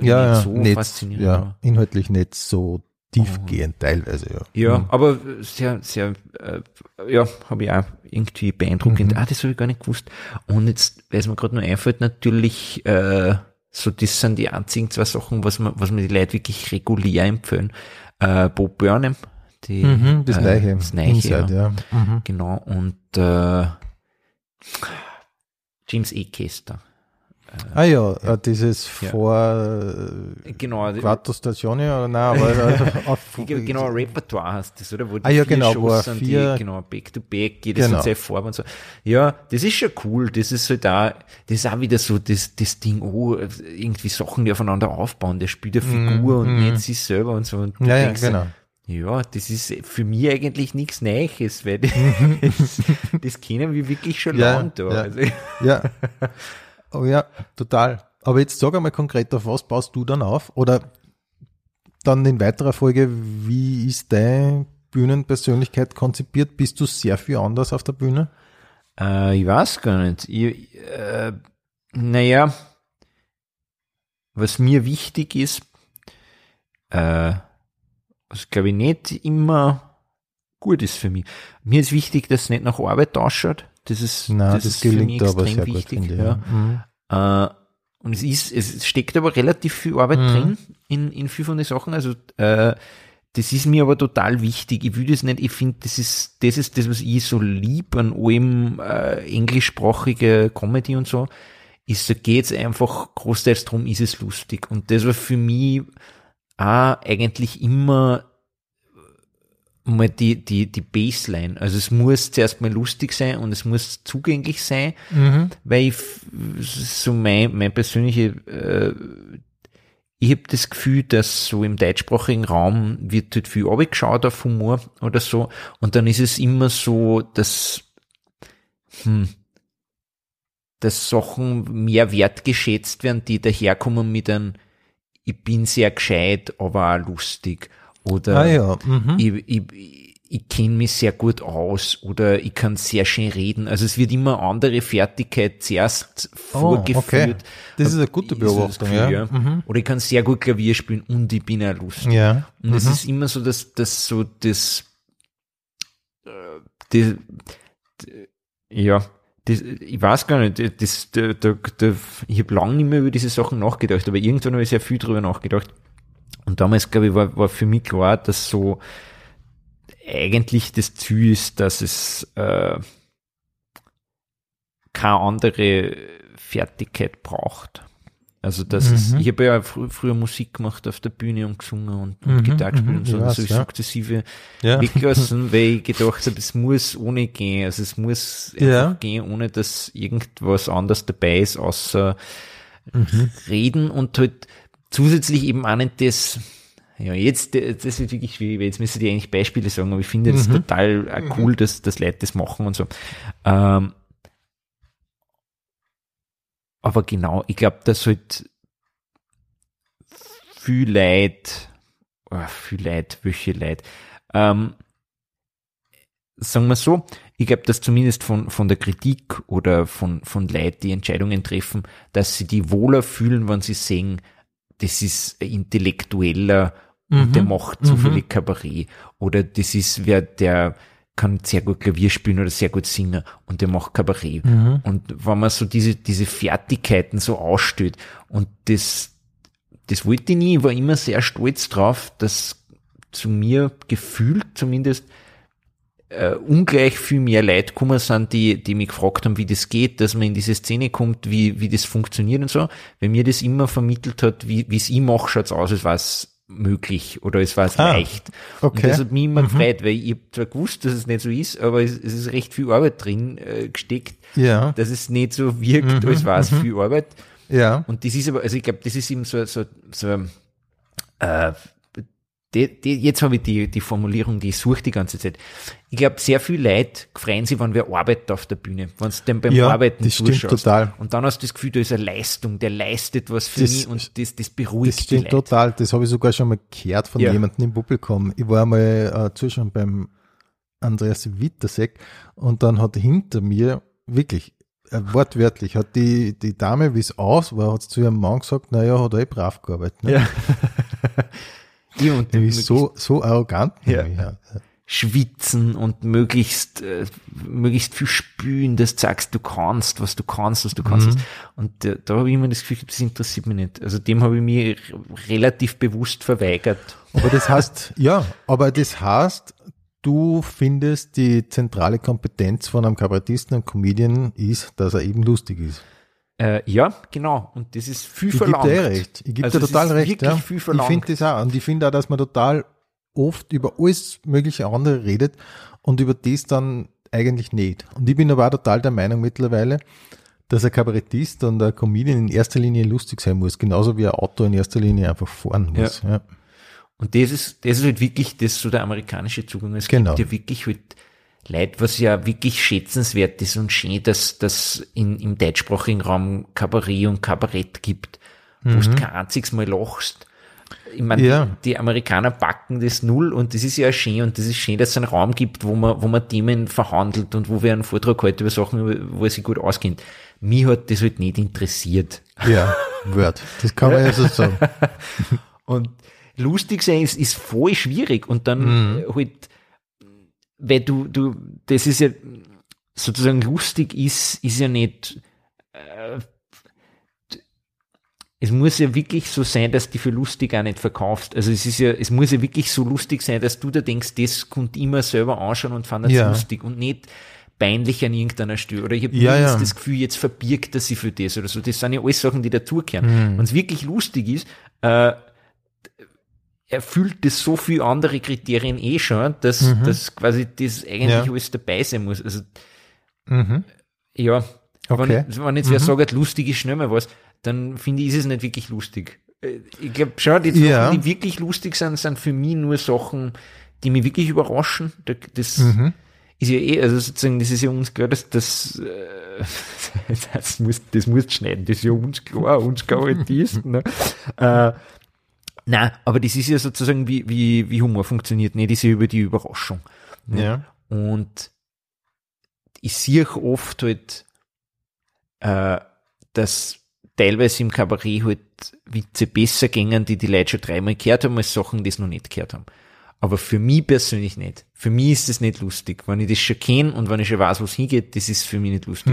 Ja, nicht so nicht, faszinierend. ja, inhaltlich nicht so tiefgehend teilweise, ja. Ja, aber sehr, sehr, äh, ja, habe ich auch irgendwie beeindruckend. Ah, das habe ich gar nicht gewusst. Und jetzt, weil es mir gerade nur einfällt, natürlich, äh, so das sind die einzigen zwei Sachen, was man, was mir die Leute wirklich regulär empfehlen. Äh, Bob Burnham, die, Mhm, das äh, Neiche. das Neiche, Inside, ja. ja. Mhm. Genau, und äh, James E. Kester. Ah ja, äh, dieses Ja. vor äh, Genau, Quattro Stationi oder nein, aber äh, auf, Genau, Repertoire heißt das, oder? Wo die Ah ja, vier genau, wo Shows sind, vier- die, genau, back to back, jedes Genau. hat seine Farbe und so. Ja, das ist schon cool, das ist halt auch, das ist auch wieder so das, das Ding, oh, irgendwie Sachen, die aufeinander aufbauen, der spielt eine Figur und nicht sich selber und so. Und du Mhm, Ja, ja, genau. Ja, das ist für mich eigentlich nichts Neues, weil das, das kennen wir wirklich schon Ja, lange da. ja. Also, Ja. Oh ja, total. Aber jetzt sag einmal konkret, auf was baust du dann auf? Oder dann in weiterer Folge, wie ist deine Bühnenpersönlichkeit konzipiert? Bist du sehr viel anders auf der Bühne? Äh, ich weiß gar nicht. Ich, äh, naja, was mir wichtig ist, äh, was glaube ich nicht immer gut ist für mich. Mir ist wichtig, dass es nicht nach Arbeit ausschaut. Das ist, Na, das, das, ist für mich extrem wichtig. finde ich. ja. Mhm. Äh, und es ist, es steckt aber relativ viel Arbeit Mhm. drin in, in viel von den Sachen. Also äh, das ist mir aber total wichtig. Ich will das nicht, ich finde, das ist, das ist das, was ich so lieb an allem äh, englischsprachige Comedy und so, ist, da geht's einfach großteils drum, ist es lustig. Und das war für mich auch eigentlich immer mal die, die, die Baseline. Also es muss zuerst mal lustig sein und es muss zugänglich sein, Mhm. weil ich so mein, mein persönliche, äh, ich habe das Gefühl, dass so im deutschsprachigen Raum wird halt viel abgeschaut auf Humor oder so und dann ist es immer so, dass, hm, dass Sachen mehr wertgeschätzt werden, die daherkommen mit einem, ich bin sehr gescheit, aber auch lustig. Oder Ah ja. Mhm. ich, ich, ich kenne mich sehr gut aus oder ich kann sehr schön reden. Also es wird immer andere Fertigkeit zuerst Oh, okay. vorgeführt. Das ist eine gute so Beobachtung, Gefühl, ja. Mhm. Oder ich kann sehr gut Klavier spielen und ich bin auch lustig. Ja. Und es Mhm. ist immer so, dass, dass so das, äh, das, ja, das, ich weiß gar nicht, das, da, da, da, ich habe lange nicht mehr über diese Sachen nachgedacht, aber irgendwann habe ich sehr viel drüber nachgedacht. Und damals, glaube ich, war, war für mich klar, dass so eigentlich das Ziel ist, dass es äh, keine andere Fertigkeit braucht. Also das ist, Mhm. ich habe ja fr früher Musik gemacht auf der Bühne und gesungen und, und Mhm, Gitarre gespielt mhm, und so, ich und so ja. sukzessive Ja. weggelassen, weil ich gedacht habe, es muss ohne gehen. Also es muss Ja. gehen, ohne dass irgendwas anderes dabei ist, außer Mhm. reden und halt zusätzlich eben auch nicht das, ja, jetzt, das ist wirklich schwierig, jetzt müsste ich eigentlich Beispiele sagen, aber ich finde das Mhm. total äh, cool, dass, dass Leute das machen und so. Ähm, aber genau, ich glaube, dass halt viel Leid, oh, viel Leid, welche Leid, ähm, sagen wir so, ich glaube, dass zumindest von, von der Kritik oder von, von Leuten, die Entscheidungen treffen, dass sie die wohler fühlen, wenn sie sehen, das ist ein intellektueller und der macht zufällig Kabarett. Oder das ist wer, der kann sehr gut Klavier spielen oder sehr gut singen und der macht Kabarett. Und wenn man so diese, diese Fertigkeiten so ausstellt und das, das wollte ich nie, ich war immer sehr stolz drauf, dass zu mir gefühlt zumindest äh, ungleich viel mehr Leute gekommen sind, die, die mich gefragt haben, wie das geht, dass man in diese Szene kommt, wie, wie das funktioniert und so. Wenn mir das immer vermittelt hat, wie es ich mache, schaut's aus, als was möglich oder es war es Ah, leicht. okay. Und das hat mich immer gefreut, weil ich zwar gewusst, dass es nicht so ist, aber es, es ist recht viel Arbeit drin äh, gesteckt, Ja, dass es nicht so wirkt, als war es viel Arbeit. ja. Und das ist aber, also ich glaube, das ist eben so, so, so äh, die, die, jetzt habe ich die, die Formulierung, die ich suche die ganze Zeit. Ich glaube, sehr viele Leute freuen sich, wenn wir arbeiten auf der Bühne, wenn sie dem beim Ja, Arbeiten das stimmt zuschaust. total. Und dann hast du das Gefühl, da ist eine Leistung, der leistet was für Das- mich und das, das beruhigt Das stimmt total. Das habe ich sogar schon mal gehört von Ja. jemandem im Publikum. Ich war mal äh, zuschauen beim Andreas Wittersek und dann hat hinter mir wirklich äh, wortwörtlich hat die, die Dame, wie es aus war, hat zu ihrem Mann gesagt, naja, hat er eh brav gearbeitet. Ne? Ja. Ja, und Nämlich so, so arrogant. Ja. ja. schwitzen und möglichst, äh, möglichst viel spülen, dass du sagst, du kannst, was du kannst, was du kannst. Mhm. Und äh, da habe ich immer das Gefühl, das interessiert mich nicht. Also dem habe ich mir relativ bewusst verweigert. Aber das heißt, ja, aber das heißt, du findest, die zentrale Kompetenz von einem Kabarettisten und Comedian ist, dass er eben lustig ist. Äh, ja, genau. Und das ist viel Ich gebe verlangt. dir eh recht. Ich gebe Also dir total recht. Ja. Ich finde das auch. Und ich finde auch, dass man total oft über alles mögliche andere redet und über das dann eigentlich nicht. Und ich bin aber auch total der Meinung mittlerweile, dass ein Kabarettist und ein Comedian in erster Linie lustig sein muss, genauso wie ein Auto in erster Linie einfach fahren muss. Ja. Und das ist, das ist halt wirklich das so der amerikanische Zugang. Es Genau. gibt ja wirklich halt Leute, was ja wirklich schätzenswert ist und schön, dass das in, im deutschsprachigen Raum Kabarett und Kabarett gibt, wo du kein einziges Mal lachst. Ich meine, Mhm. Ja. die, Amerikaner backen das null und das ist ja schön und das ist schön, dass es einen Raum gibt, wo man, wo man Themen verhandelt und wo wir einen Vortrag heute über Sachen, wo er sich gut auskennt. Mich hat das halt nicht interessiert. ja, Word. Das kann man ja so sagen. Und lustig sein ist, ist voll schwierig. Und dann äh, halt, weil du, du, das ist ja sozusagen lustig ist, ist ja nicht, äh, es muss ja wirklich so sein, dass du für lustig auch nicht verkaufst. Also es ist ja, es muss ja wirklich so lustig sein, dass du da denkst, das kommt immer selber anschauen und fand das Ja. lustig und nicht peinlich an irgendeiner Stelle. Oder ich habe Ja, ja, ja. das Gefühl, jetzt verbirgt er sich für das oder so. Das sind ja alles Sachen, die dazugehören. Mhm. Wenn es wirklich lustig ist, äh, erfüllt das so viele andere Kriterien eh schon, dass, dass quasi das eigentlich Mhm. Ja. alles dabei sein muss. Also Mhm. ja, Okay. wenn, wenn jetzt wer sagt, lustig ist schnell mal was, dann finde ich, ist es nicht wirklich lustig. Äh, Ich glaube schon, die Sachen, Ja. die wirklich lustig sind, sind für mich nur Sachen, die mich wirklich überraschen. Da- Das Mhm. ist ja eh, also sozusagen, das ist ja uns klar, dass das, äh, das muss, das muss schneiden, das ist ja uns klar, uns Kabarettisten, ne? äh, Nein, aber das ist ja sozusagen, wie, wie, wie Humor funktioniert, nicht? Das ist ja über die Überraschung. ne? Ja. Und ich sehe auch oft halt, äh, dass teilweise im Kabarett halt Witze besser gingen, die die Leute schon dreimal gehört haben, als Sachen, die es noch nicht gehört haben. Aber für mich persönlich nicht. Für mich ist das nicht lustig. Wenn ich das schon kenne und wenn ich schon weiß, wo es hingeht, das ist für mich nicht lustig.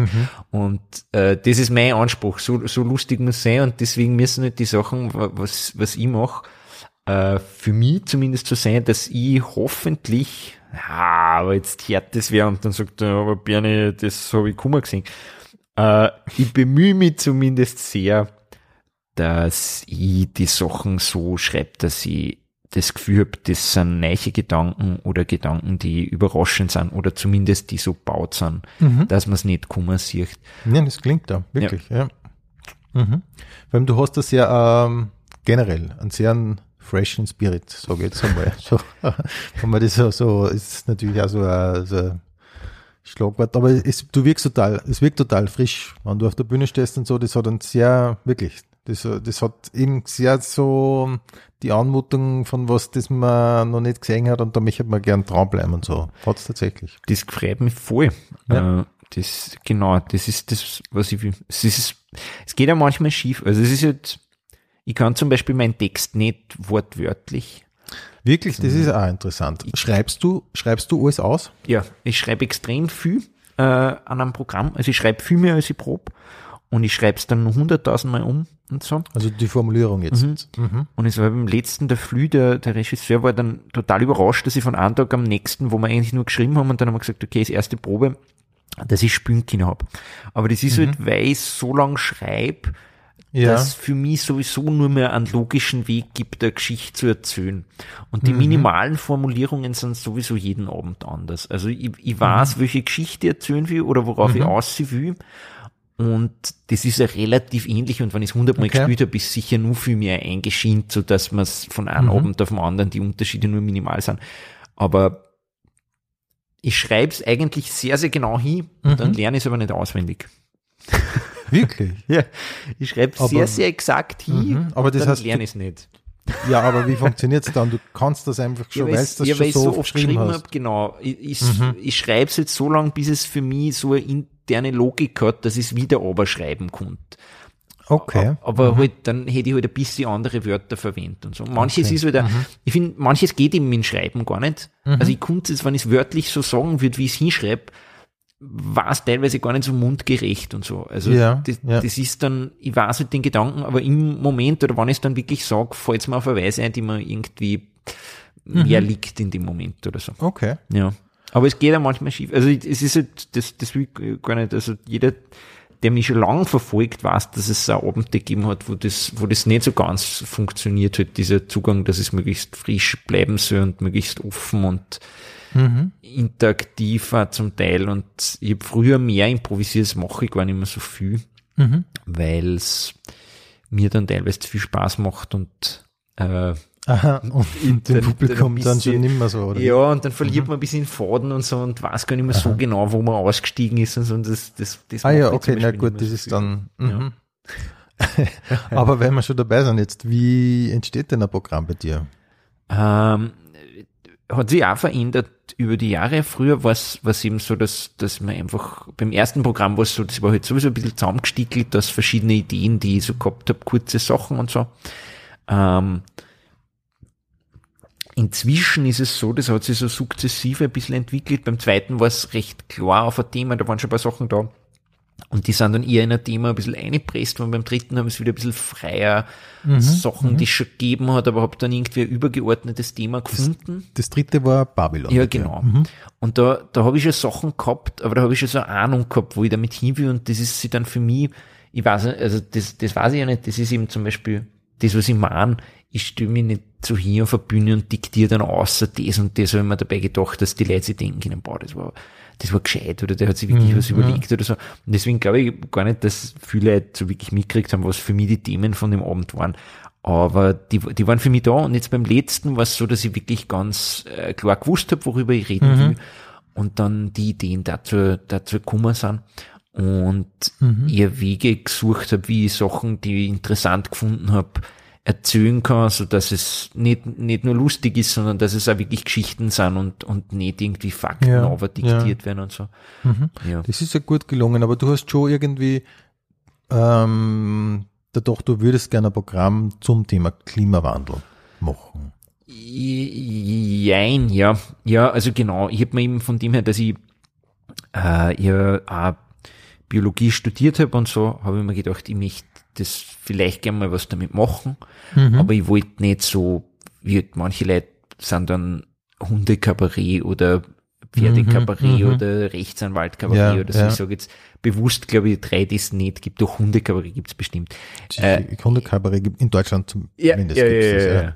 Und äh, das ist mein Anspruch. So, so lustig muss sein und deswegen müssen nicht die Sachen, wa- was, was ich mache, äh, für mich zumindest so sein, dass ich hoffentlich, ja, aber jetzt hört das wer und dann sagt er, aber Bernie, das habe ich Kummer gesehen. Äh, ich bemühe mich zumindest sehr, dass ich die Sachen so schreibe, dass ich das Gefühl habe, das sind neue Gedanken oder Gedanken, die überraschend sind oder zumindest die so baut sind, dass man es nicht kummer sieht. Ja, das klingt da, wirklich, ja. Mhm. Weil du hast das ja ähm, generell einen sehr freshen Spirit, sage ich jetzt einmal. So, wenn man das so, so ist natürlich auch so ein, so Schlagwort, aber es, du wirkst total, es wirkt total frisch, wenn du auf der Bühne stehst und so, das hat einen sehr, wirklich, das, das hat eben sehr so die Anmutung von was, das man noch nicht gesehen hat und da möchte man gern dranbleiben und so. Hat's tatsächlich. Das freut mich voll. Ja. Äh, das, genau, das ist das, was ich will. Es ist, es geht ja manchmal schief. Also es ist jetzt, ich kann zum Beispiel meinen Text nicht wortwörtlich. Wirklich, das ist auch interessant. Schreibst du, schreibst du alles aus? Ja, ich schreibe extrem viel äh, an einem Programm. Also ich schreibe viel mehr als ich prob und ich schreibe es dann hunderttausendmal um und so. Also die Formulierung jetzt. Mhm. Und es war beim letzten, der Flü, der, der Regisseur war dann total überrascht, dass ich von einem Tag am nächsten, wo wir eigentlich nur geschrieben haben und dann haben wir gesagt, okay, das erste Probe, dass ich Spünkin habe. Aber das ist halt, weil ich so lang schreibe, Ja. dass für mich sowieso nur mehr einen logischen Weg gibt, eine Geschichte zu erzählen. Und die minimalen Formulierungen sind sowieso jeden Abend anders. Also ich, ich weiß, welche Geschichte ich erzählen will oder worauf ich aussehen will. Und das ist ja relativ ähnlich und wenn ich es hundertmal Okay. gespielt habe, ist sicher nur viel mehr eingeschient, so dass man es von einem Abend auf den anderen die Unterschiede nur minimal sind. Aber ich schreibe es eigentlich sehr, sehr genau hin und dann lerne ich es aber nicht auswendig. Wirklich? Ja, ich schreibe Aber- sehr, sehr exakt hin, Mhm, aber das dann heißt, lerne ich es nicht. Ja, aber wie funktioniert's dann? Du kannst das einfach schon, Ja, du das ja, schon weil ich so so oft geschrieben geschrieben habe, genau. Ich, ich, Mhm. ich schreibe es jetzt so lange, bis es für mich so eine interne Logik hat, dass ich es wieder überschreiben konnte. Okay. Aber halt, dann hätte ich halt ein bisschen andere Wörter verwendet und so. Manches Okay. Mhm. ist halt, ein- ich finde, manches geht eben dem Schreiben gar nicht. Also ich konnte es, wenn ich es wörtlich so sagen würde, wie ich es hinschreibe, war es teilweise gar nicht so mundgerecht und so. Also Ja, das, ja. das ist dann, ich weiß halt den Gedanken, aber im Moment oder wenn ich es dann wirklich sage, fällt es mir auf eine Weise ein, die mir irgendwie Mhm. mehr liegt in dem Moment oder so. Okay. Ja. Aber es geht ja manchmal schief. Also es ist halt, das, das will ich gar nicht, also jeder, der mich schon lange verfolgt, weiß, dass es auch Abende gegeben hat, wo das, wo das nicht so ganz funktioniert hat, dieser Zugang, dass es möglichst frisch bleiben soll und möglichst offen und interaktiv auch zum Teil. Und ich habe früher mehr improvisiert, das mache ich gar nicht mehr so viel, Mhm. weil es mir dann teilweise zu viel Spaß macht und äh, Aha, und dem dann- Publikum dann dann schon nimmer so, oder? ja, und dann verliert man ein bisschen Faden und so und weiß gar nicht mehr so genau, wo man ausgestiegen ist und so. Und das, das, das Ah ja, ich okay, na gut, das ist dann. Mhm. Aber wenn wir schon dabei sind jetzt, wie entsteht denn ein Programm bei dir? Ähm, hat sich auch verändert über die Jahre. Früher war es eben so, dass, dass man einfach, beim ersten Programm war es so, das war halt sowieso ein bisschen zusammengestickelt aus verschiedene Ideen, die ich so gehabt habe, kurze Sachen und so. Ähm, inzwischen ist es so, das hat sich so sukzessive ein bisschen entwickelt. Beim zweiten war es recht klar auf ein Thema, da waren schon ein paar Sachen da. Und die sind dann eher in ein Thema ein bisschen eingepresst, und beim dritten haben es wieder ein bisschen freier Sachen, die es schon gegeben hat, aber habe dann irgendwie ein übergeordnetes Thema gefunden. Das dritte war Babylon. Ja, genau. Und da, da habe ich schon Sachen gehabt, aber da habe ich schon so eine Ahnung gehabt, wo ich damit hin will. Und das ist sie dann für mich, ich weiß also das, das weiß ich ja nicht, das ist eben zum Beispiel das, was ich meine. Ich stelle mich nicht so hin auf eine Bühne und diktiere dann außer das und das, habe ich mir dabei gedacht, dass die Leute sich denken können, boah, das war, das war gescheit oder der hat sich wirklich was überlegt oder so. Und deswegen glaube ich gar nicht, dass viele Leute so wirklich mitgekriegt haben, was für mich die Themen von dem Abend waren. Aber die, die waren für mich da und jetzt beim letzten war es so, dass ich wirklich ganz äh, klar gewusst habe, worüber ich reden will und dann die Ideen dazu, dazu gekommen sind und ihr Wege gesucht habe, wie ich Sachen, die ich interessant gefunden habe, erzählen kann, so dass es nicht, nicht nur lustig ist, sondern dass es auch wirklich Geschichten sind und, und nicht irgendwie Fakten Ja, aber diktiert werden und so. Ja. Das ist ja gut gelungen, aber du hast schon irgendwie, ähm, dadurch, du würdest gerne ein Programm zum Thema Klimawandel machen. Jein, ja. Ja, also genau. Ich habe mir eben von dem her, dass ich äh, ja auch Biologie studiert habe und so, habe ich mir gedacht, ich möchte das vielleicht gerne mal was damit machen. Aber ich wollte nicht so, wie halt manche Leute sind dann Hundekabarett oder Pferdekabarett oder Rechtsanwaltkabarett Ja, oder so. ja. Ich sage jetzt bewusst, glaube ich, drei das nicht gibt. Doch Hundekabarett gibt's bestimmt. Äh, Hundekabarett gibt in Deutschland zumindest. ja, ja, ja, das, ja, ja.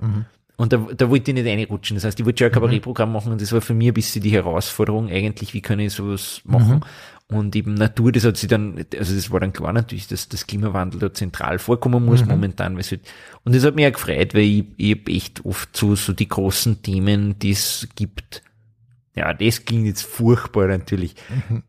Und da, da wollte ich nicht reinrutschen. Das heißt, ich wollte schon ein Kabarettprogramm machen und das war für mich ein bisschen die Herausforderung eigentlich, wie kann ich sowas machen. Und eben Natur, das hat sich dann, also das war dann klar natürlich, dass das Klimawandel da zentral vorkommen muss momentan. Weil halt, und das hat mich auch gefreut, weil ich, ich hab echt oft so, so die großen Themen, die es gibt. Ja, das klingt jetzt furchtbar natürlich.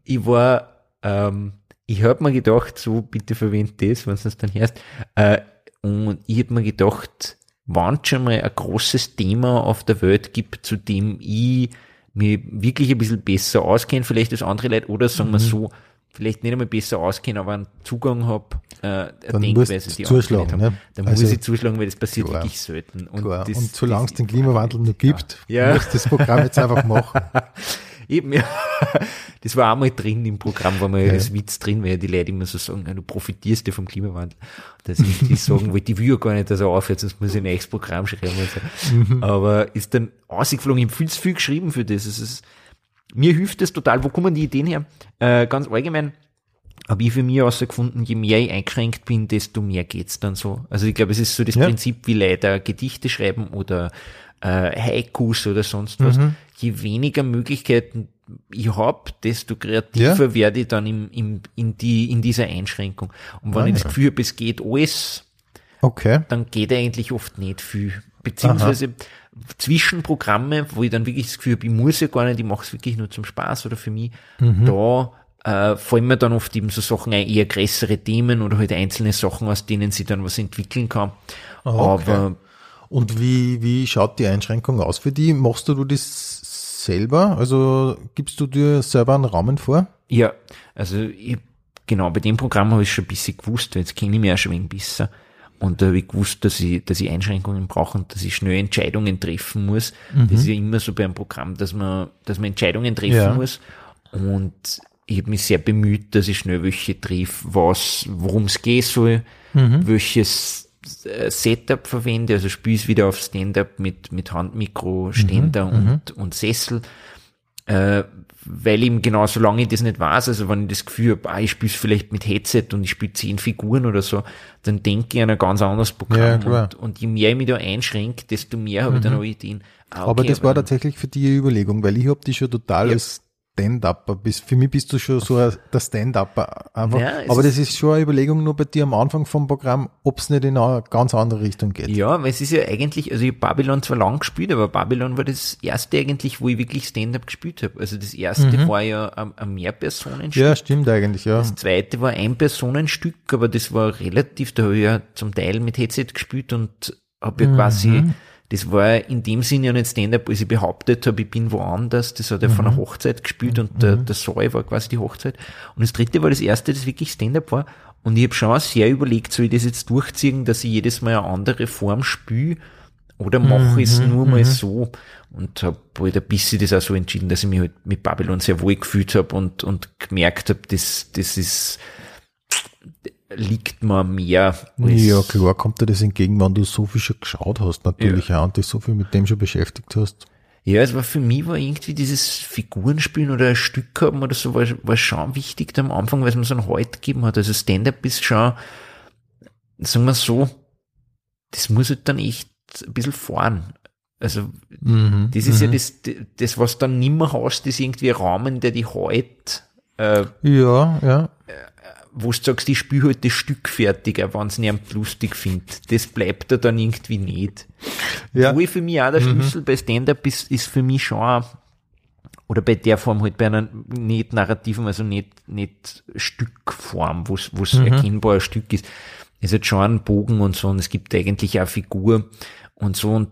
Ich war, ähm, ich hab mir gedacht, so bitte verwend das, wenn es dann hörst. Äh, und ich hab mir gedacht, wann schon mal ein großes Thema auf der Welt gibt, zu dem ich mir wirklich ein bisschen besser auskenne, vielleicht als andere Leute, oder sagen wir so, vielleicht nicht einmal besser auskenne, aber einen Zugang habe, äh, eine Dann Denkweise, die zuschlagen, haben. ne? Dann Also- muss ich zuschlagen, weil das passiert Klar. wirklich selten. Und, Klar. das, und solange es den Klimawandel noch gibt, Ja. musst du das Programm jetzt einfach machen. Eben, ja. Das war einmal drin im Programm, war mal Ja. das Witz drin, weil die Leute immer so sagen, ja, du profitierst ja vom Klimawandel. Dass ich die sagen wollte, die will ja gar nicht, dass er aufhört, sonst muss ich ein neues Programm schreiben und so. Mhm. Aber ist dann ausgeflogen, ich habe viel zu viel geschrieben für das. Es ist, mir hilft das total. Wo kommen die Ideen her? Äh, ganz allgemein habe ich für mich herausgefunden, je mehr ich eingeschränkt bin, desto mehr geht's dann so. Also ich glaube, es ist so das Ja. Prinzip, wie Leute Gedichte schreiben oder äh, Haikus oder sonst was. Mhm. Je weniger Möglichkeiten ich hab, desto kreativer werde ich dann im, im, in, die, in dieser Einschränkung. Und wenn Ah, ich das ja. Gefühl habe, es geht alles, Okay. dann geht eigentlich oft nicht viel. Beziehungsweise Zwischenprogramme, wo ich dann wirklich das Gefühl habe, ich muss ja gar nicht, ich mache es wirklich nur zum Spaß oder für mich, Mhm. da äh, fallen mir dann oft eben so Sachen ein, eher größere Themen oder halt einzelne Sachen, aus denen sie dann was entwickeln kann. Okay. Aber Und wie, wie schaut die Einschränkung aus für die? Machst du das selber? Also gibst du dir selber einen Rahmen vor? Ja, also ich, genau, bei dem Programm habe ich schon ein bisschen gewusst, weil jetzt kenne ich mich ja schon ein besser. Und da habe ich gewusst, dass ich, dass ich Einschränkungen brauche und dass ich schnell Entscheidungen treffen muss. Das ist ja immer so beim Programm, dass man, dass man Entscheidungen treffen Ja. muss. Und ich habe mich sehr bemüht, dass ich schnell welche triff, was, worum es gehen soll, welches äh, Setup verwende, also spiele es wieder auf Stand-up mit, mit Handmikro, Ständer und, und Sessel äh, weil eben genau, solange ich das nicht weiß, also wenn ich das Gefühl habe, ah, ich spiele vielleicht mit Headset und ich spiele zehn Figuren oder so, dann denke ich an ein ganz anderes Ja, Programm. klar. und, und je mehr ich mich da einschränke, desto mehr habe ich dann auch Ideen. Ah, aber okay, das war tatsächlich für die Überlegung, weil ich hab die schon total Ja. als Stand-Upper. Bis- Für mich bist du schon so ein- der Stand-Upper einfach. Ja, aber das ist schon eine Überlegung nur bei dir am Anfang vom Programm, ob es nicht in eine ganz andere Richtung geht. Ja, weil es ist ja eigentlich, also ich habe Babylon zwar lang gespielt, aber Babylon war das erste eigentlich, wo ich wirklich Stand-up gespielt habe. Also das erste war ja ein, ein Mehrpersonenstück. Mhm. Ja, stimmt eigentlich, ja. Das zweite war ein Personenstück, aber das war relativ, da habe ich ja zum Teil mit Headset gespielt und habe ja quasi, das war in dem Sinne ja nicht Stand-up, als ich behauptet habe, ich bin woanders, das hat er von einer Hochzeit gespielt und der, der Saal war quasi die Hochzeit. Und das dritte war das erste, das wirklich Stand-up war. Und ich habe schon sehr überlegt, soll ich das jetzt durchziehen, dass ich jedes Mal eine andere Form spiele oder mache ich es nur mal so? Und habe halt ein bisschen das auch so entschieden, dass ich mich halt mit Babylon sehr wohl gefühlt habe und, und gemerkt habe, das, das ist, liegt mir mehr. Ja, klar, kommt dir das entgegen, wenn du so viel schon geschaut hast, natürlich auch, und dich so viel mit dem schon beschäftigt hast. Ja, es war für mich war irgendwie dieses Figurenspielen oder ein Stück haben oder so, war, war schon wichtig am Anfang, weil es mir so einen Halt gegeben hat. Also Stand-up ist schon, sagen wir so, das muss halt dann echt ein bisschen fahren. Also, Mhm. das ist ja das, das, was dann nimmer hast, ist irgendwie ein Rahmen, der die halt, äh, Ja, ja. Wo du sagst, ich spiele halt das Stück fertig, auch wenn es nicht lustig findet. Das bleibt da dann irgendwie nicht. Ja. Wo ich für mich auch der Schlüssel bei Stand-Up ist, ist für mich schon, oder bei der Form halt bei einer nicht narrativen, also nicht, nicht Stückform, wo es erkennbar ein Stück ist. Es hat schon einen Bogen und so und es gibt eigentlich auch eine Figur und so und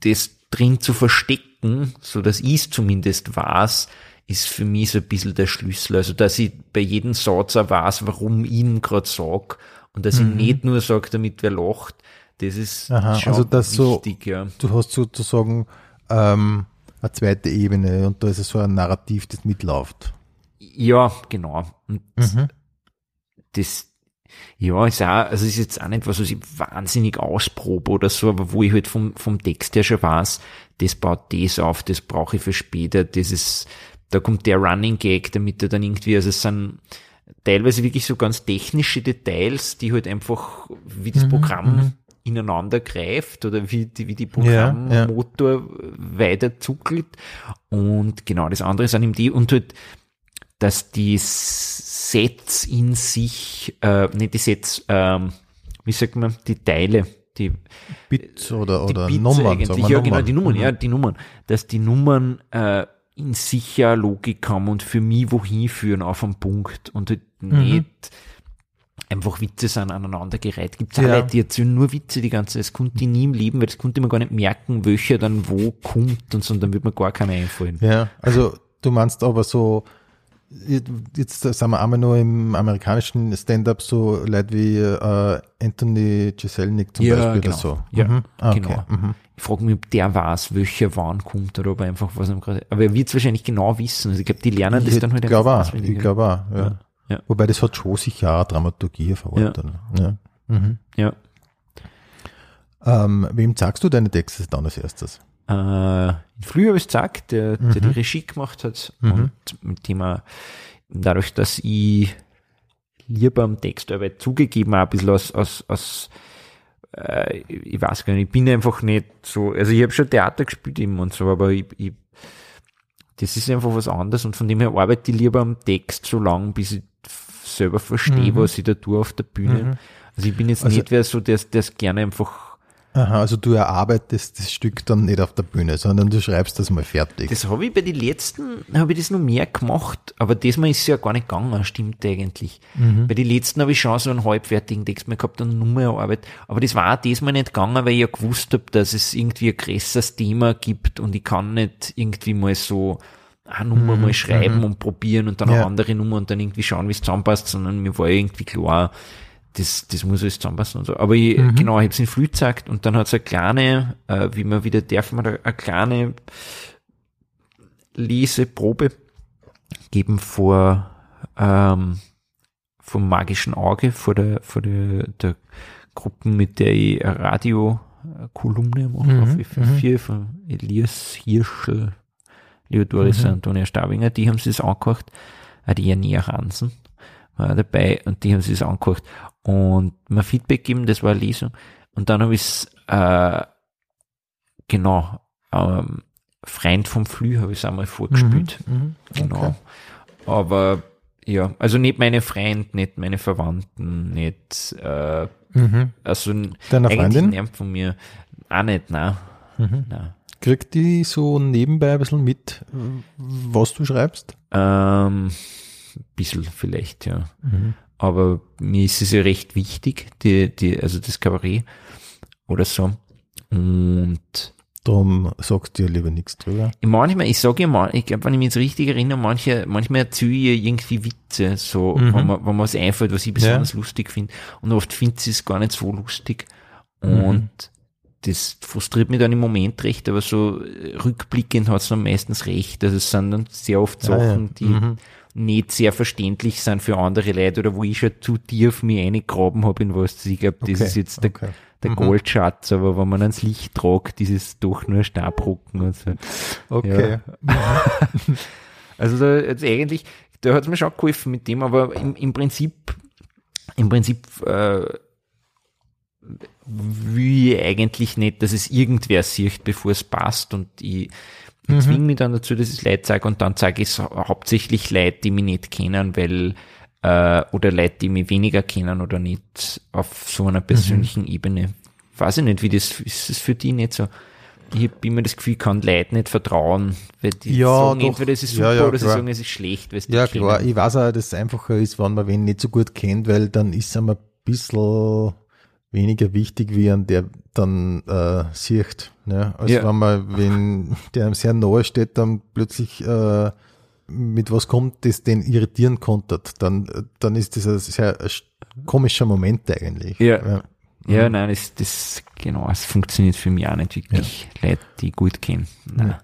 das drin zu verstecken, so dass ich es zumindest weiß, ist für mich so ein bisschen der Schlüssel. Also, dass ich bei jedem Satz auch weiß, warum ich ihn gerade sag und dass ich nicht nur sage, damit wer lacht, das ist Aha, schon also das so- wichtig, ja. Du hast sozusagen ähm, eine zweite Ebene und da ist es so ein Narrativ, das mitläuft. Ja, genau. Und Mhm. das, ja, ist auch, also ist jetzt auch nicht was, was ich wahnsinnig ausprobe oder so, aber wo ich halt vom, vom Text her schon weiß, das baut das auf, das brauche ich für später, das ist, da kommt der Running Gag, damit er dann irgendwie, also es sind teilweise wirklich so ganz technische Details, die halt einfach, wie Mhm, das Programm ineinander greift oder wie die, wie die Ja, ja. Programmmotor weiter zuckelt. Und genau, das andere sind eben die, und halt, dass die Sets in sich, äh, nicht die Sets, ähm, wie sagt man, die Teile, die, Bits oder, die oder Bits Nummern, eigentlich, ja Nummern. genau, die Nummern, Mhm. ja, die Nummern, dass die Nummern äh, in sich ja eine Logik haben und für mich wohin führen auf einen Punkt und halt Mhm. nicht einfach Witze sind aneinandergereiht. Gibt es Ja. Leute, die erzählen nur Witze die ganze Zeit. Das konnte ich nie im Leben, weil das konnte man gar nicht merken, welcher dann wo kommt und so, und dann wird mir gar keiner einfallen. Ja, also du meinst aber so jetzt sind wir einmal nur im amerikanischen Stand-up so Leute wie äh, Anthony Jeselnik zum Ja, Beispiel genau. oder so. Ja, Mhm. Ah, okay. genau. Mhm. Ich frage mich, ob der weiß, welcher wann kommt oder ob er einfach was am gerade. Aber er wird es wahrscheinlich genau wissen. Also ich glaube, die lernen das Ich dann halt glaube einfach auch, ich glaube auch, ja. Ja. Wobei das hat schon sicher auch Dramaturgie verordnet. Ja. Mhm. Ja. Ähm, wem sagst du deine Texte dann als erstes? Äh, ich gesagt, der, der die Mhm. Regie gemacht hat Mhm. und mit dem er dadurch, dass ich lieber am Textarbeit zugegeben habe, ein bisschen aus, aus, aus äh, ich weiß gar nicht, ich bin einfach nicht so, also ich habe schon Theater gespielt eben und so, aber ich, ich das ist einfach was anderes und von dem her arbeite ich lieber am Text so lang, bis ich selber verstehe, Mhm. was ich da tue auf der Bühne. Mhm. Also ich bin jetzt Also- nicht wer so, der der es gerne einfach Aha, also du erarbeitest das Stück dann nicht auf der Bühne, sondern du schreibst das mal fertig. Das habe ich bei den letzten, habe ich das noch mehr gemacht, aber diesmal ist es ja gar nicht gegangen, stimmt eigentlich. Mhm. Bei den letzten habe ich schon so einen halbfertigen Text mehr gehabt und eine Nummerarbeit, aber das war auch diesmal nicht gegangen, weil ich ja gewusst habe, dass es irgendwie ein größeres Thema gibt und ich kann nicht irgendwie mal so eine Nummer mal schreiben und probieren und dann Mhm. Ja. eine andere Nummer und dann irgendwie schauen, wie es zusammenpasst, sondern mir war irgendwie klar, das, das muss alles zusammenpassen und so. Aber ich, Mhm. genau, ich habe es in früh gesagt und dann hat es eine kleine, äh, wie man wieder darf, man eine kleine Leseprobe geben vor ähm, vom magischen Auge, vor der, vor der, der Gruppe, mit der ich Radio-Kolumne mache, Mhm, auf FM4 von Elias Hirschel, Leodoris Mhm. Antonia Stabinger, die haben sich das angehört, auch die Jania Hansen war dabei und die haben sich das angehört und mir Feedback geben, das war eine Lesung und dann habe ich es äh, genau ähm, Freund vom Flü habe ich es einmal vorgespielt. Mhm. Genau. Okay. Aber ja, also nicht meine Freunde, nicht meine Verwandten, nicht äh, Mhm. also Deiner eigentlich Freundin? niemand von mir auch nicht, nein. Mhm. nein. Kriegt die so nebenbei ein bisschen mit, was du schreibst? Ähm, bisschen vielleicht, ja. Mhm. Aber mir ist es ja recht wichtig, die, die, also das Kabarett oder so. Und Darum sagst du ja lieber nichts drüber. manchmal, ich sage ja mal, ich glaube, wenn ich mich jetzt richtig erinnere, manche, manchmal erzähle ich irgendwie Witze, so, Mhm. wenn, man, wenn man was einfällt, was ich besonders lustig finde. Und oft findet sie es gar nicht so lustig. Und das frustriert mich dann im Moment recht, aber so äh, rückblickend hat es dann meistens recht. Also es sind dann sehr oft Ah, ja. Sachen, die Mhm. Nicht sehr verständlich sind für andere Leute oder wo ich schon zu tief mich eingegraben habe in was. Ich glaube, das Okay, ist jetzt der, okay. der Mhm. Goldschatz, aber wenn man ans Licht tragt, dieses doch nur Stabrocken und so. Okay. Also da jetzt eigentlich, da hat es mir schon geholfen mit dem, aber im, im Prinzip, im Prinzip äh, will ich eigentlich nicht, dass es irgendwer sieht, bevor es passt und ich, ich Mhm. zwinge mich dann dazu, dass ich Leute sage und dann sage ich es hauptsächlich Leute, die mich nicht kennen, weil äh, oder Leute, die mich weniger kennen oder nicht auf so einer persönlichen Ebene. Weiß ich nicht, wie das ist es für die nicht so. Ich habe immer das Gefühl, ich kann Leuten nicht vertrauen, weil die Ja, sagen doch. entweder es ist Ja, super ja, oder sie klar. sagen, es ist schlecht, weil Ja, klar. kennen. Ich weiß auch, dass es einfacher ist, wenn man wen nicht so gut kennt, weil dann ist es ein bisschen weniger wichtig, wie an der dann äh, sieht. Ne? Also Ja. wenn man, wenn der einem sehr nahe steht, dann plötzlich äh, mit was kommt, das den irritieren konnte, dann, dann ist das ein sehr komischer Moment eigentlich. Ja. Ja, nein, das, das, genau, es funktioniert für mich auch nicht wirklich. Leute, die gut kennen. Nein. Ja.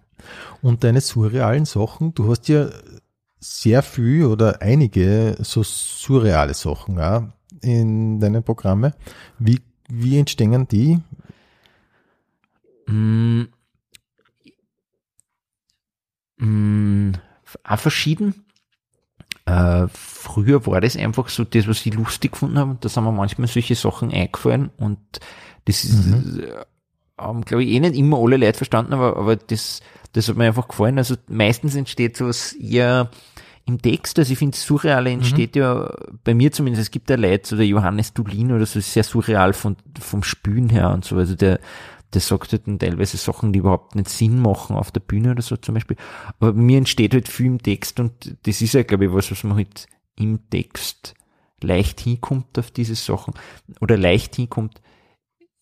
Und deine surrealen Sachen, du hast ja sehr viel oder einige so surreale Sachen auch in deinen Programme. Wie, wie entstehen die? Mm, mm, auch verschieden. Äh, früher war das einfach so das, was ich lustig gefunden habe. Da sind mir manchmal solche Sachen eingefallen. Und das ist, äh, haben, glaube ich, eh nicht immer alle Leute verstanden, aber, aber das, das hat mir einfach gefallen. Also meistens entsteht sowas eher im Text, also ich finde, Surreale entsteht ja, bei mir zumindest, es gibt ja Leute, so der Johannes Dulin oder so, ist sehr surreal von, vom Spülen her und so, also der, der sagt halt dann teilweise Sachen, die überhaupt nicht Sinn machen auf der Bühne oder so zum Beispiel. Aber mir entsteht halt viel im Text und das ist ja, glaube ich, was, was man halt im Text leicht hinkommt auf diese Sachen oder leicht hinkommt.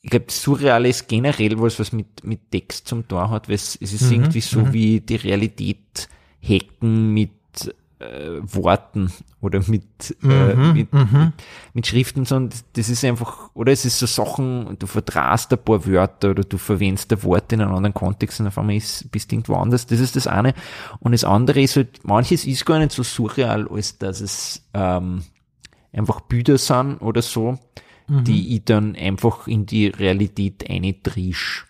Ich glaube, Surreale ist generell was, was mit, mit Text zum Tor hat, weil es, es ist Mhm, irgendwie so wie die Realität hacken mit äh, Worten oder mit, äh, mit, mit, mit Schriften, sondern das, ist einfach, oder es ist so Sachen, du verdrast ein paar Wörter oder du verwendest ein Wort in einem anderen Kontext und auf einmal ist, bist du irgendwo anders. Das ist das eine. Und das andere ist halt, manches ist gar nicht so surreal, als dass es ähm, einfach Bilder sind oder so, die ich dann einfach in die Realität eintrisch.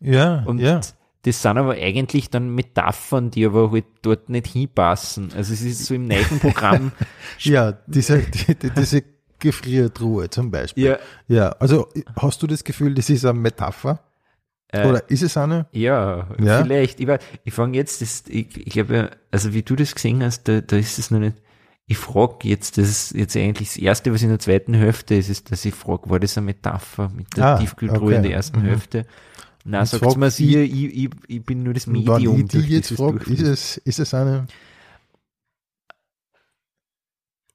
Ja, Und ja. Das sind aber eigentlich dann Metaphern, die aber halt dort nicht hinpassen. Also es ist so im neuen Programm. Ja, diese, die, die, diese Gefriertruhe zum Beispiel. ja, Ja, also hast du das Gefühl, das ist eine Metapher? Äh, Oder ist es eine? ja, Ja? vielleicht. Ich, ich fange jetzt, das, ich, ich glaube, also wie du das gesehen hast, da, da ist es noch nicht. Ich frage jetzt, das ist jetzt eigentlich das Erste, was in der zweiten Hälfte ist, ist, dass ich frage, war das eine Metapher mit der Ah, Tiefkühltruhe okay. in der ersten Mhm. Hälfte? Na, sagt mir ich- sie, ich, ich, ich bin nur das Wenn Medium. ich dich jetzt frage, ist es, ist es eine?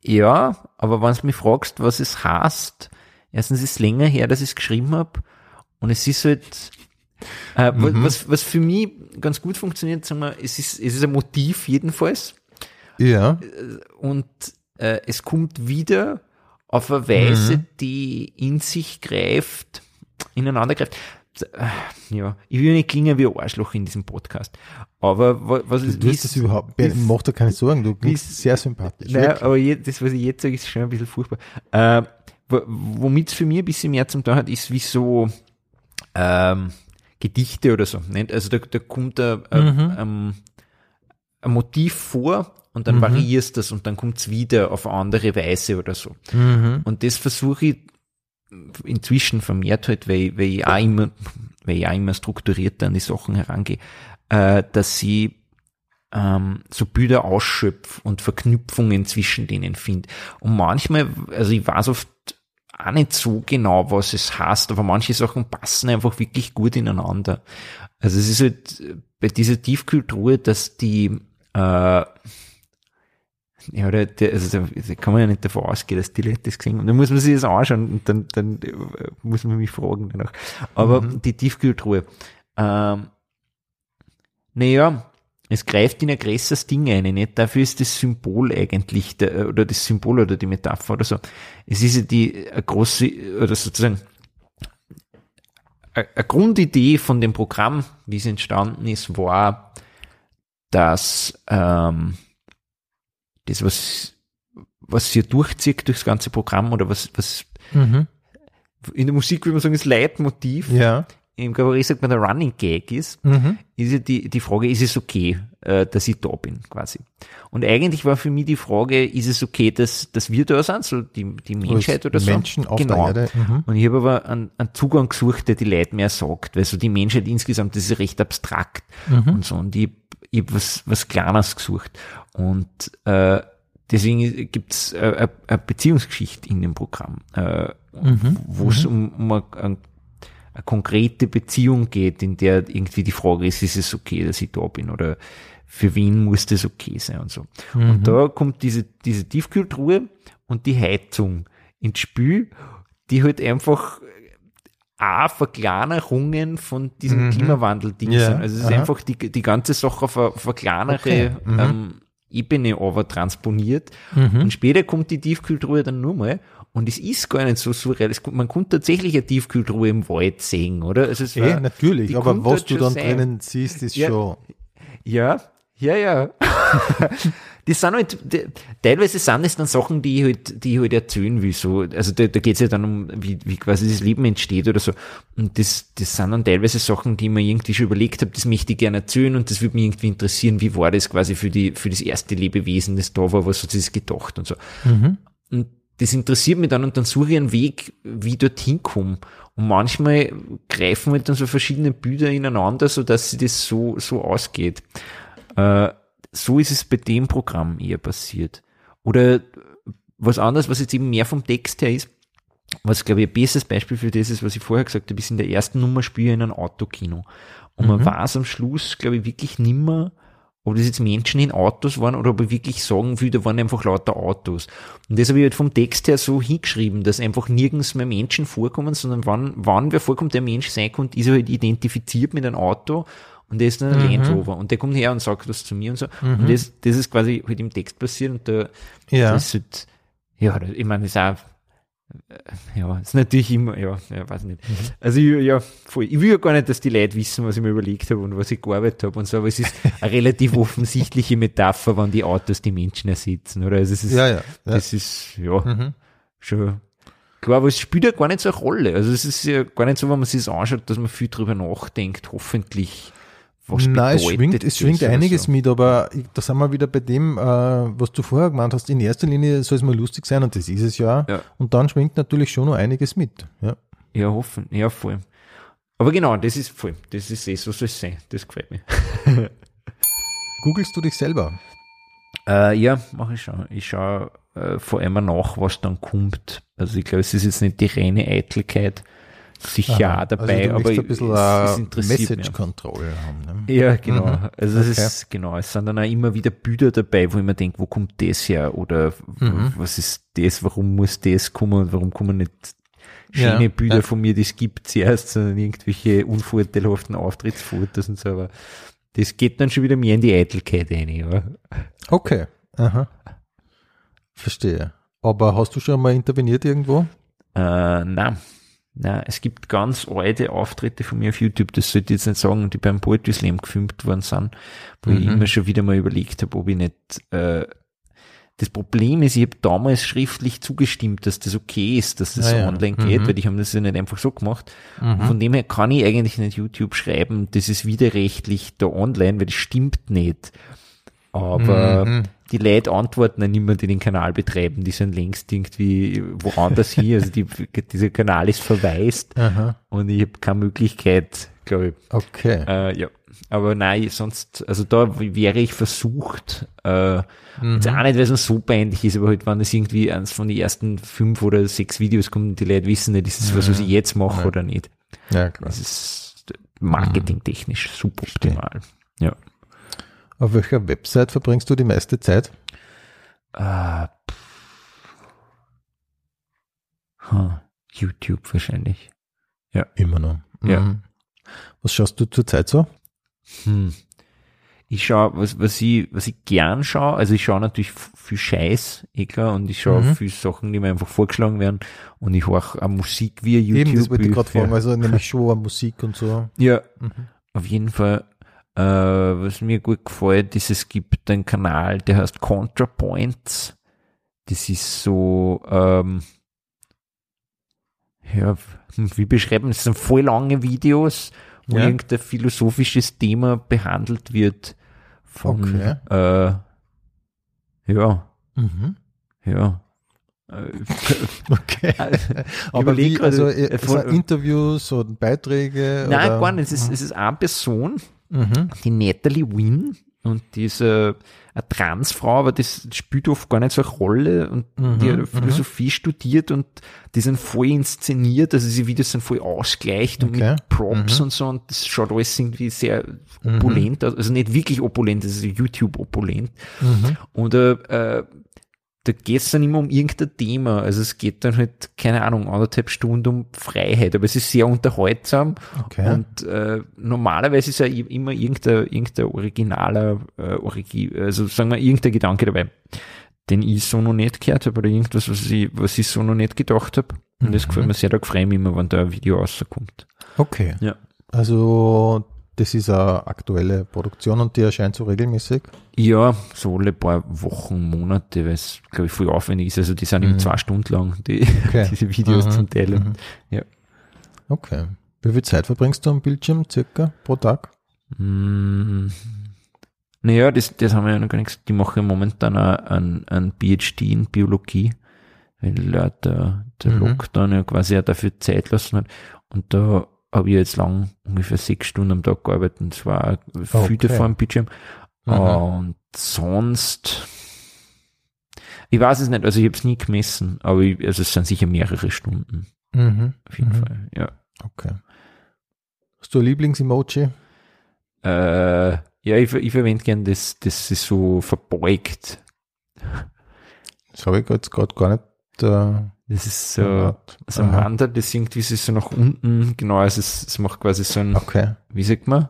Ja, aber wenn du mich fragst, was es heißt, erstens ist es länger her, dass ich es geschrieben habe und es ist halt, äh, Mhm. was, was für mich ganz gut funktioniert, sagen wir, es ist, es ist ein Motiv jedenfalls Ja. und äh, es kommt wieder auf eine Weise, Mhm. die in sich greift, ineinander greift. Äh, Ja, ich will nicht klingen wie ein Arschloch in diesem Podcast, aber wa- was Du ist, wirst das überhaupt, mach dir keine Sorgen, du bist sehr sympathisch. naja, wirklich. aber je, das, was ich jetzt sage, ist schon ein bisschen furchtbar. Äh, wo- womit es für mich ein bisschen mehr zum tun hat, ist wie so ähm, Gedichte oder so. Nicht? Also da, da kommt ein, ein, Mhm. ein, ein Motiv vor und dann Mhm. variierst das und dann kommt es wieder auf eine andere Weise oder so. Mhm. Und das versuche ich inzwischen vermehrt halt, weil, weil ich auch immer, weil ich auch immer strukturierter an die Sachen herangehe, äh, dass ich ähm, so Bilder ausschöpf und Verknüpfungen zwischen denen finde. Und manchmal, also ich weiß oft auch nicht so genau, was es heißt, aber manche Sachen passen einfach wirklich gut ineinander. Also es ist halt bei dieser Tiefkühltruhe, dass die äh, ja, oder der, also da, kann man ja nicht davon ausgehen, dass die Leute das gesehen haben. Dann muss man sich das anschauen und dann, dann äh, muss man mich fragen danach. Aber die Tiefkühltruhe, ähm, naja, es greift in ein größeres Ding ein, nicht? Dafür ist das Symbol eigentlich, der, oder das Symbol oder die Metapher oder so. Es ist ja die, eine große, oder sozusagen, eine Grundidee von dem Programm, wie es entstanden ist, war, dass ähm, das, was, was hier durchzieht durchs ganze Programm oder was, was Mhm. in der Musik würde man sagen, das Leitmotiv, Ja. im Kabarett sagt man der Running Gag ist, Mhm. ist ja die, die Frage, ist es okay, äh, dass ich da bin, quasi. Und eigentlich war für mich die Frage, ist es okay, dass, dass wir da sind, so die, die Menschheit oder so. Menschen auf genau. der Erde. Mhm. Und ich habe aber einen, einen Zugang gesucht, der die Leute mehr sagt, weil so die Menschheit insgesamt, das ist recht abstrakt Mhm. und so. Und ich, ich habe was, was Kleines gesucht. Und äh, deswegen gibt's äh, eine Beziehungsgeschichte in dem Programm, äh, Mhm. wo es um, um eine, eine, konkrete Beziehung geht, in der irgendwie die Frage ist, ist es okay, dass ich da bin oder für wen muss das okay sein und so. Mhm. Und da kommt diese, diese Tiefkühltruhe und die Heizung ins Spiel, die halt einfach auch Verkleinerungen von diesem Mhm. Klimawandel-Ding Ja, sind. Also es ist aha. einfach die, die ganze Sache auf eine, auf eine kleinere Okay, mhm. ähm, Ebene aber transponiert. Mhm. Und später kommt die Tiefkühltruhe dann nur mal und es ist gar nicht so surreal. Es, man konnte tatsächlich eine Tiefkühltruhe im Wald sehen, oder? Also es Eh, war, natürlich, die aber was du dann sein. drinnen siehst, ist Ja. schon. Ja, ja, ja. die sind halt, teilweise sind es dann Sachen, die ich halt, die ich halt erzählen will, so. Also da, da geht es ja dann um, wie, wie quasi das Leben entsteht oder so. Und das, das sind dann teilweise Sachen, die ich mir irgendwie schon überlegt habe, das möchte ich gerne erzählen und das würde mich irgendwie interessieren, wie war das quasi für die, für das erste Lebewesen, das da war, was hat sich das gedacht und so. Und das interessiert mich dann und dann suche ich einen Weg, wie ich dorthin komme. Und manchmal greifen halt dann so verschiedene Bilder ineinander, so dass sie das so, so ausgeht. Äh, so ist es bei dem Programm eher passiert. Oder was anderes, was jetzt eben mehr vom Text her ist, was glaube ich ein besseres Beispiel für das ist, was ich vorher gesagt habe, ist in der ersten Nummer spiele in einem Autokino. Und man weiß am Schluss, glaube ich, wirklich nimmer, ob das jetzt Menschen in Autos waren oder ob ich wirklich sagen will, da waren einfach lauter Autos. Und das habe ich halt vom Text her so hingeschrieben, dass einfach nirgends mehr Menschen vorkommen, sondern wann, wann wer vorkommt, der Mensch sein kann, ist er halt identifiziert mit einem Auto Und der ist dann ein Mhm. Land Rover. Und der kommt her und sagt das zu mir und so. Und das, das ist quasi halt im Text passiert und da, Ja. das ist halt, ja, ich meine, das ist auch, äh, ja, ist natürlich immer, ja, ja, weiß nicht. Mhm. Also, ich, ja, voll. Ich will ja gar nicht, dass die Leute wissen, was ich mir überlegt habe und was ich gearbeitet habe und so, aber es ist eine relativ offensichtliche Metapher, wenn die Autos die Menschen ersetzen, oder? Also, es ist, Ja, ja. ja. das ist, ja, Mhm. schon klar, aber es spielt ja gar nicht so eine Rolle. Also, es ist ja gar nicht so, wenn man sich das anschaut, dass man viel drüber nachdenkt, hoffentlich. Was Nein, es schwingt, es schwingt oder einiges so. mit, aber da sind wir wieder bei dem, äh, was du vorher gemeint hast. In erster Linie soll es mal lustig sein und das ist es ja. Ja. Und dann schwingt natürlich schon noch einiges mit. Ja. Ja, hoffen, ja, voll. Aber genau, das ist voll. Das ist eh, so soll es sein. Das gefällt mir. Googlest du dich selber? Äh, ja, mache ich schon. Ich schaue äh, vor allem nach, was dann kommt. Also ich glaube, es ist jetzt nicht die reine Eitelkeit. Sicher Aha. dabei, also aber ein bisschen es, es interessiert. Message Control haben. Ne? Ja, genau. Mhm. Also es Okay. ist, genau, es sind dann auch immer wieder Bilder dabei, wo ich mir denke, wo kommt das her? Oder Mhm. was ist das? Warum muss das kommen und warum kommen nicht schöne Ja, Bilder ja. von mir, die es gibt zuerst, sondern irgendwelche unvorteilhaften Auftrittsfotos und so, aber das geht dann schon wieder mehr in die Eitelkeit rein, ja. Okay. Aha. Verstehe. Aber hast du schon mal interveniert irgendwo? Äh, nein. Nein, es gibt ganz alte Auftritte von mir auf YouTube, das sollte ich jetzt nicht sagen, die beim Poetry Slam gefilmt worden sind, wo ich Mhm. immer schon wieder mal überlegt habe, ob ich nicht, äh, das Problem ist, ich habe damals schriftlich zugestimmt, dass das okay ist, dass das ja. online geht, Mhm. weil ich habe das ja nicht einfach so gemacht. Von dem her kann ich eigentlich nicht YouTube schreiben, das ist widerrechtlich da online, weil das stimmt nicht. Aber Mhm. Die Leute antworten dann immer, die den Kanal betreiben, die sind längst irgendwie woanders hier, also die, dieser Kanal ist verwaist Aha. und ich habe keine Möglichkeit, glaube ich. Okay. Äh, ja, aber nein, sonst, also da wäre ich versucht, äh, Mhm. jetzt auch nicht, weil es so peinlich ist, aber halt, wenn es irgendwie eins von den ersten fünf oder sechs Videos kommt und die Leute wissen nicht, ist es was, was ich jetzt mache Ja. oder nicht. Ja, klar. Das ist marketingtechnisch suboptimal. Ja. Auf welcher Website verbringst du die meiste Zeit? Äh, pff. Hm, YouTube wahrscheinlich. Immer noch. Ja. Mhm. Was schaust du zurzeit so? Hm. Ich schaue, was, was ich, was ich gern schaue, also ich schaue natürlich viel Scheiß, eh klar, und ich schaue Mhm. viel Sachen, die mir einfach vorgeschlagen werden, und ich höre auch Musik via YouTube. Eben, das wollte ich gerade ja. fragen, also nämlich Show, Musik und so. Ja, Mhm. auf jeden Fall. Äh, was mir gut gefällt, ist, es gibt einen Kanal, der heißt ContraPoints. Das ist so, ähm, ja, wie beschreiben, das sind voll lange Videos, wo Ja. irgendein philosophisches Thema behandelt wird. Von, Okay. äh, ja, Mhm. ja. Okay. Aber wie, also sind Interviews und Beiträge? Nein, oder? gar nicht. Es ist, es ist eine Person, Mhm. die Natalie Wynn und die ist äh, eine Transfrau, aber das spielt oft gar nicht so eine Rolle und Mhm, die mhm. hat Philosophie studiert und die sind voll inszeniert, also die Videos sind voll ausgleicht und Okay. mit Props Mhm. und so und das schaut alles irgendwie sehr opulent aus, also nicht wirklich opulent, das ist YouTube opulent Mhm. und äh, äh, da geht es dann immer um irgendein Thema. Also es geht dann halt, keine Ahnung, anderthalb Stunden um Freiheit, aber es ist sehr unterhaltsam. Okay. Und äh, normalerweise ist ja immer irgendein, irgendein originaler, äh, Origi also sagen wir, irgendein Gedanke dabei, den ich so noch nicht gehört habe oder irgendwas, was ich, was ich so noch nicht gedacht habe. Und das gefällt mir sehr, da freue ich mich immer, wenn da ein Video rauskommt. Okay. Ja. Also, das ist eine aktuelle Produktion und die erscheint so regelmäßig. Ja, so alle paar Wochen, Monate, weil es, glaube ich, voll aufwendig ist. Also die sind eben zwei Stunden lang, die, Okay. diese Videos Mhm. zum Teil. Mhm. Ja. Okay. Wie viel Zeit verbringst du am Bildschirm circa pro Tag? Mm, Naja, das, das haben wir ja noch gar nicht gesagt. Die machen momentan einen, einen PhD in Biologie, weil äh, der, der Mhm. Lockdown ja quasi auch dafür Zeit lassen hat. Und da habe ich jetzt lang ungefähr sechs Stunden am Tag gearbeitet und zwar viel Okay. davor am Bildschirm. Mhm. Und sonst, ich weiß es nicht, also ich habe es nie gemessen, aber ich, also es sind sicher mehrere Stunden, Mhm. auf jeden Mhm. Fall, ja. Okay. Hast du ein Lieblings-Emoji? Äh, ja, ich, ich verwende gern das, das ist so verbeugt. Das habe ich jetzt gerade gar nicht. Äh, Das ist so, parat. so ein. Wandert, das irgendwie so nach unten, genau, also es, es macht quasi so ein, Okay. wie sagt man?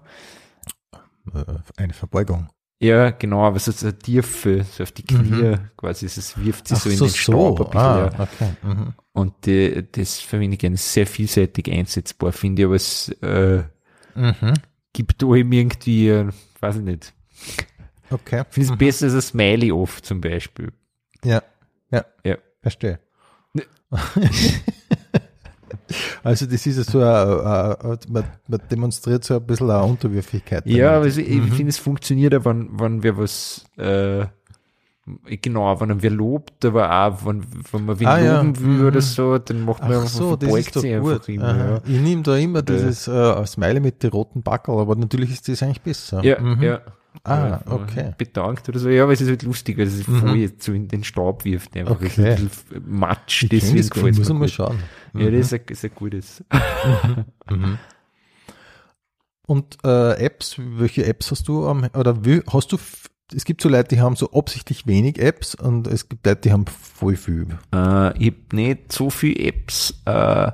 äh, eine Verbeugung. Ja, genau, aber so eine Tiefe, so auf die Knie quasi, es wirft sich Ach so in so, den Staub so. ein bisschen. Ah, ja. okay. Mhm. Und die, das verwende ich gerne sehr vielseitig einsetzbar, finde ich, aber es äh, Mhm. gibt da eben irgendwie, äh, weiß ich nicht, Okay. finde es besser als ein Smiley oft zum Beispiel. Ja, ja, Ja. verstehe. Also das ist ja so, ein, ein, man, man demonstriert so ein bisschen eine Unterwürfigkeit. Ja, damit. also ich finde, es funktioniert ja, wenn, wenn wir was, äh, genau, wenn wir lobt, aber auch, wenn, wenn man wen Ah, ja. loben will Mhm. oder so, dann macht man Ach einfach, so, das verbeugt ist doch sich einfach gut. immer. Aha. Ich nehme da immer dieses äh, Smiley mit den roten Backel, aber natürlich ist das eigentlich besser. Ja, Mhm. ja. Ah, Ja, okay. Bedankt oder so. Ja, aber es ist halt lustig, weil es Mhm. voll jetzt so in den Staub wirft. Einfach Okay. okay. ein bisschen Matsch, Ich das gar gefällt muss mir ich mal schauen. Ja, das ist ein, ist ein gutes. Mhm. Und äh, Apps, welche Apps hast du am, oder wie, hast du, es gibt so Leute, die haben so absichtlich wenig Apps und es gibt Leute, die haben voll viel. Äh, ich habe nicht so viele Apps. Äh,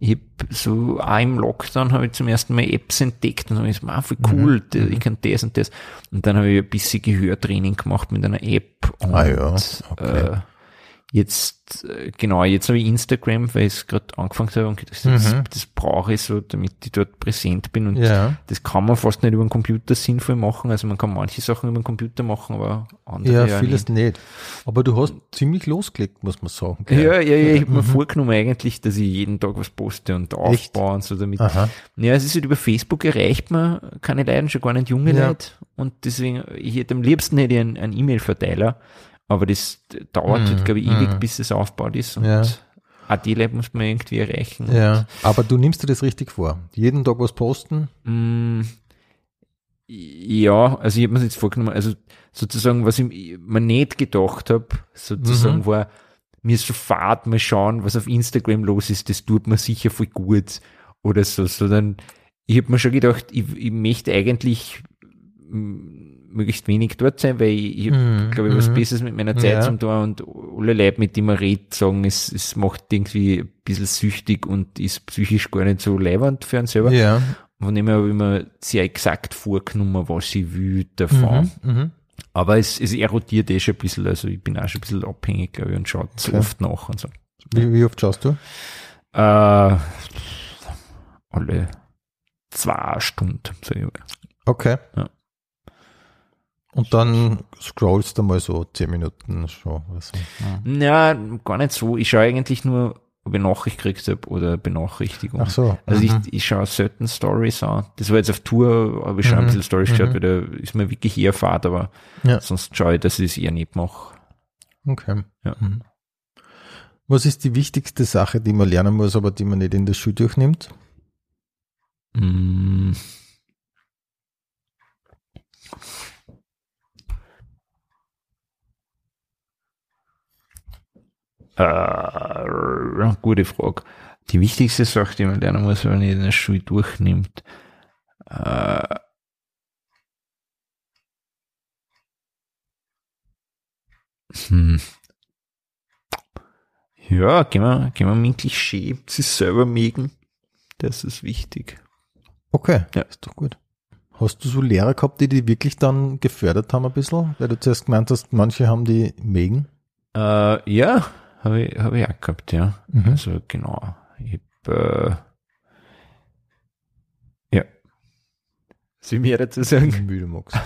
ich habe so auch im Lockdown habe ich zum ersten Mal Apps entdeckt und habe ich gesagt, ah, voll Mhm. cool, da- ich kann das und das. Und dann habe ich ein bisschen Gehörtraining gemacht mit einer App. Und, Ah ja, okay. äh, jetzt, äh, genau, jetzt habe ich Instagram, weil ich es gerade angefangen habe und gedacht, das, Mhm. das brauche ich so, damit ich dort präsent bin. Und Ja. das kann man fast nicht über den Computer sinnvoll machen. Also man kann manche Sachen über den Computer machen, aber andere Ja, ja vieles nicht. nicht. Aber du hast ziemlich losgelegt, muss man sagen. gell? Ja, ja, ja, ich habe mir Mhm. vorgenommen eigentlich, dass ich jeden Tag was poste und aufbaue und so damit. Aha. Ja, es ist halt über Facebook erreicht man keine Leute, schon gar nicht junge Ja. Leute. Und deswegen, ich hätte am liebsten hätte ich einen E-Mail-Verteiler, aber das dauert halt, glaube ich, ewig, mhm. bis es aufgebaut ist. Und Ja. auch die Leute muss man irgendwie erreichen. Ja. Aber du nimmst dir das richtig vor. Jeden Tag was posten. Mm, Ja, also ich habe mir jetzt vorgenommen, also sozusagen, was ich mir nicht gedacht habe, sozusagen Mhm. war, mir sofort mal schauen, was auf Instagram los ist, das tut mir sicher voll gut oder so, sondern ich habe mir schon gedacht, ich, ich möchte eigentlich mm, möglichst wenig dort sein, weil ich, ich Mhm, glaube ich, was mhm. Besseres mit meiner Zeit Ja. zum tun und alle Leute, mit denen man redet, sagen, es, es macht irgendwie ein bisschen süchtig und ist psychisch gar nicht so leibend für einen selber. Ja. Von dem her habe ich mir sehr exakt vorgenommen, was ich will davon. Mhm. Mhm. Aber es, es erotiert eh schon ein bisschen, also ich bin auch schon ein bisschen abhängig, glaube ich, und schaue Okay. oft nach und so. Wie, wie oft schaust du? Äh, alle zwei Stunden, sag ich mal. Okay. Ja. Und dann scrollst du mal so zehn Minuten schon. Oder so. Ja, gar nicht so. Ich schaue eigentlich nur, ob ich Nachricht gekriegt habe oder Benachrichtigung. Ach so. Also mhm. ich, ich schaue selten Stories an. Das war jetzt auf Tour, habe ich schon ein Mhm. bisschen Stories geschaut, Mhm. weil da ist mir wirklich eher Fahrt, aber Ja. sonst schaue ich, dass ich es eher nicht mache. Okay. Ja. Mhm. Was ist die wichtigste Sache, die man lernen muss, aber die man nicht in der Schule durchnimmt? Mm. Äh, gute Frage. Die wichtigste Sache, die man lernen muss, wenn man in der Schule durchnimmt, äh, hm. Ja, gehen wir, gehen wir dem Klischee, sich selber mögen. Das ist wichtig. Okay, Ja. ist doch gut. Hast du so Lehrer gehabt, die die wirklich dann gefördert haben ein bisschen? Weil du zuerst gemeint hast, manche haben die Megen. Äh, ja, habe ich, hab ich auch gehabt, ja. Mhm. Also genau. Ich hab, äh, ja. Ich mehr dazu sagen? Wie du magst.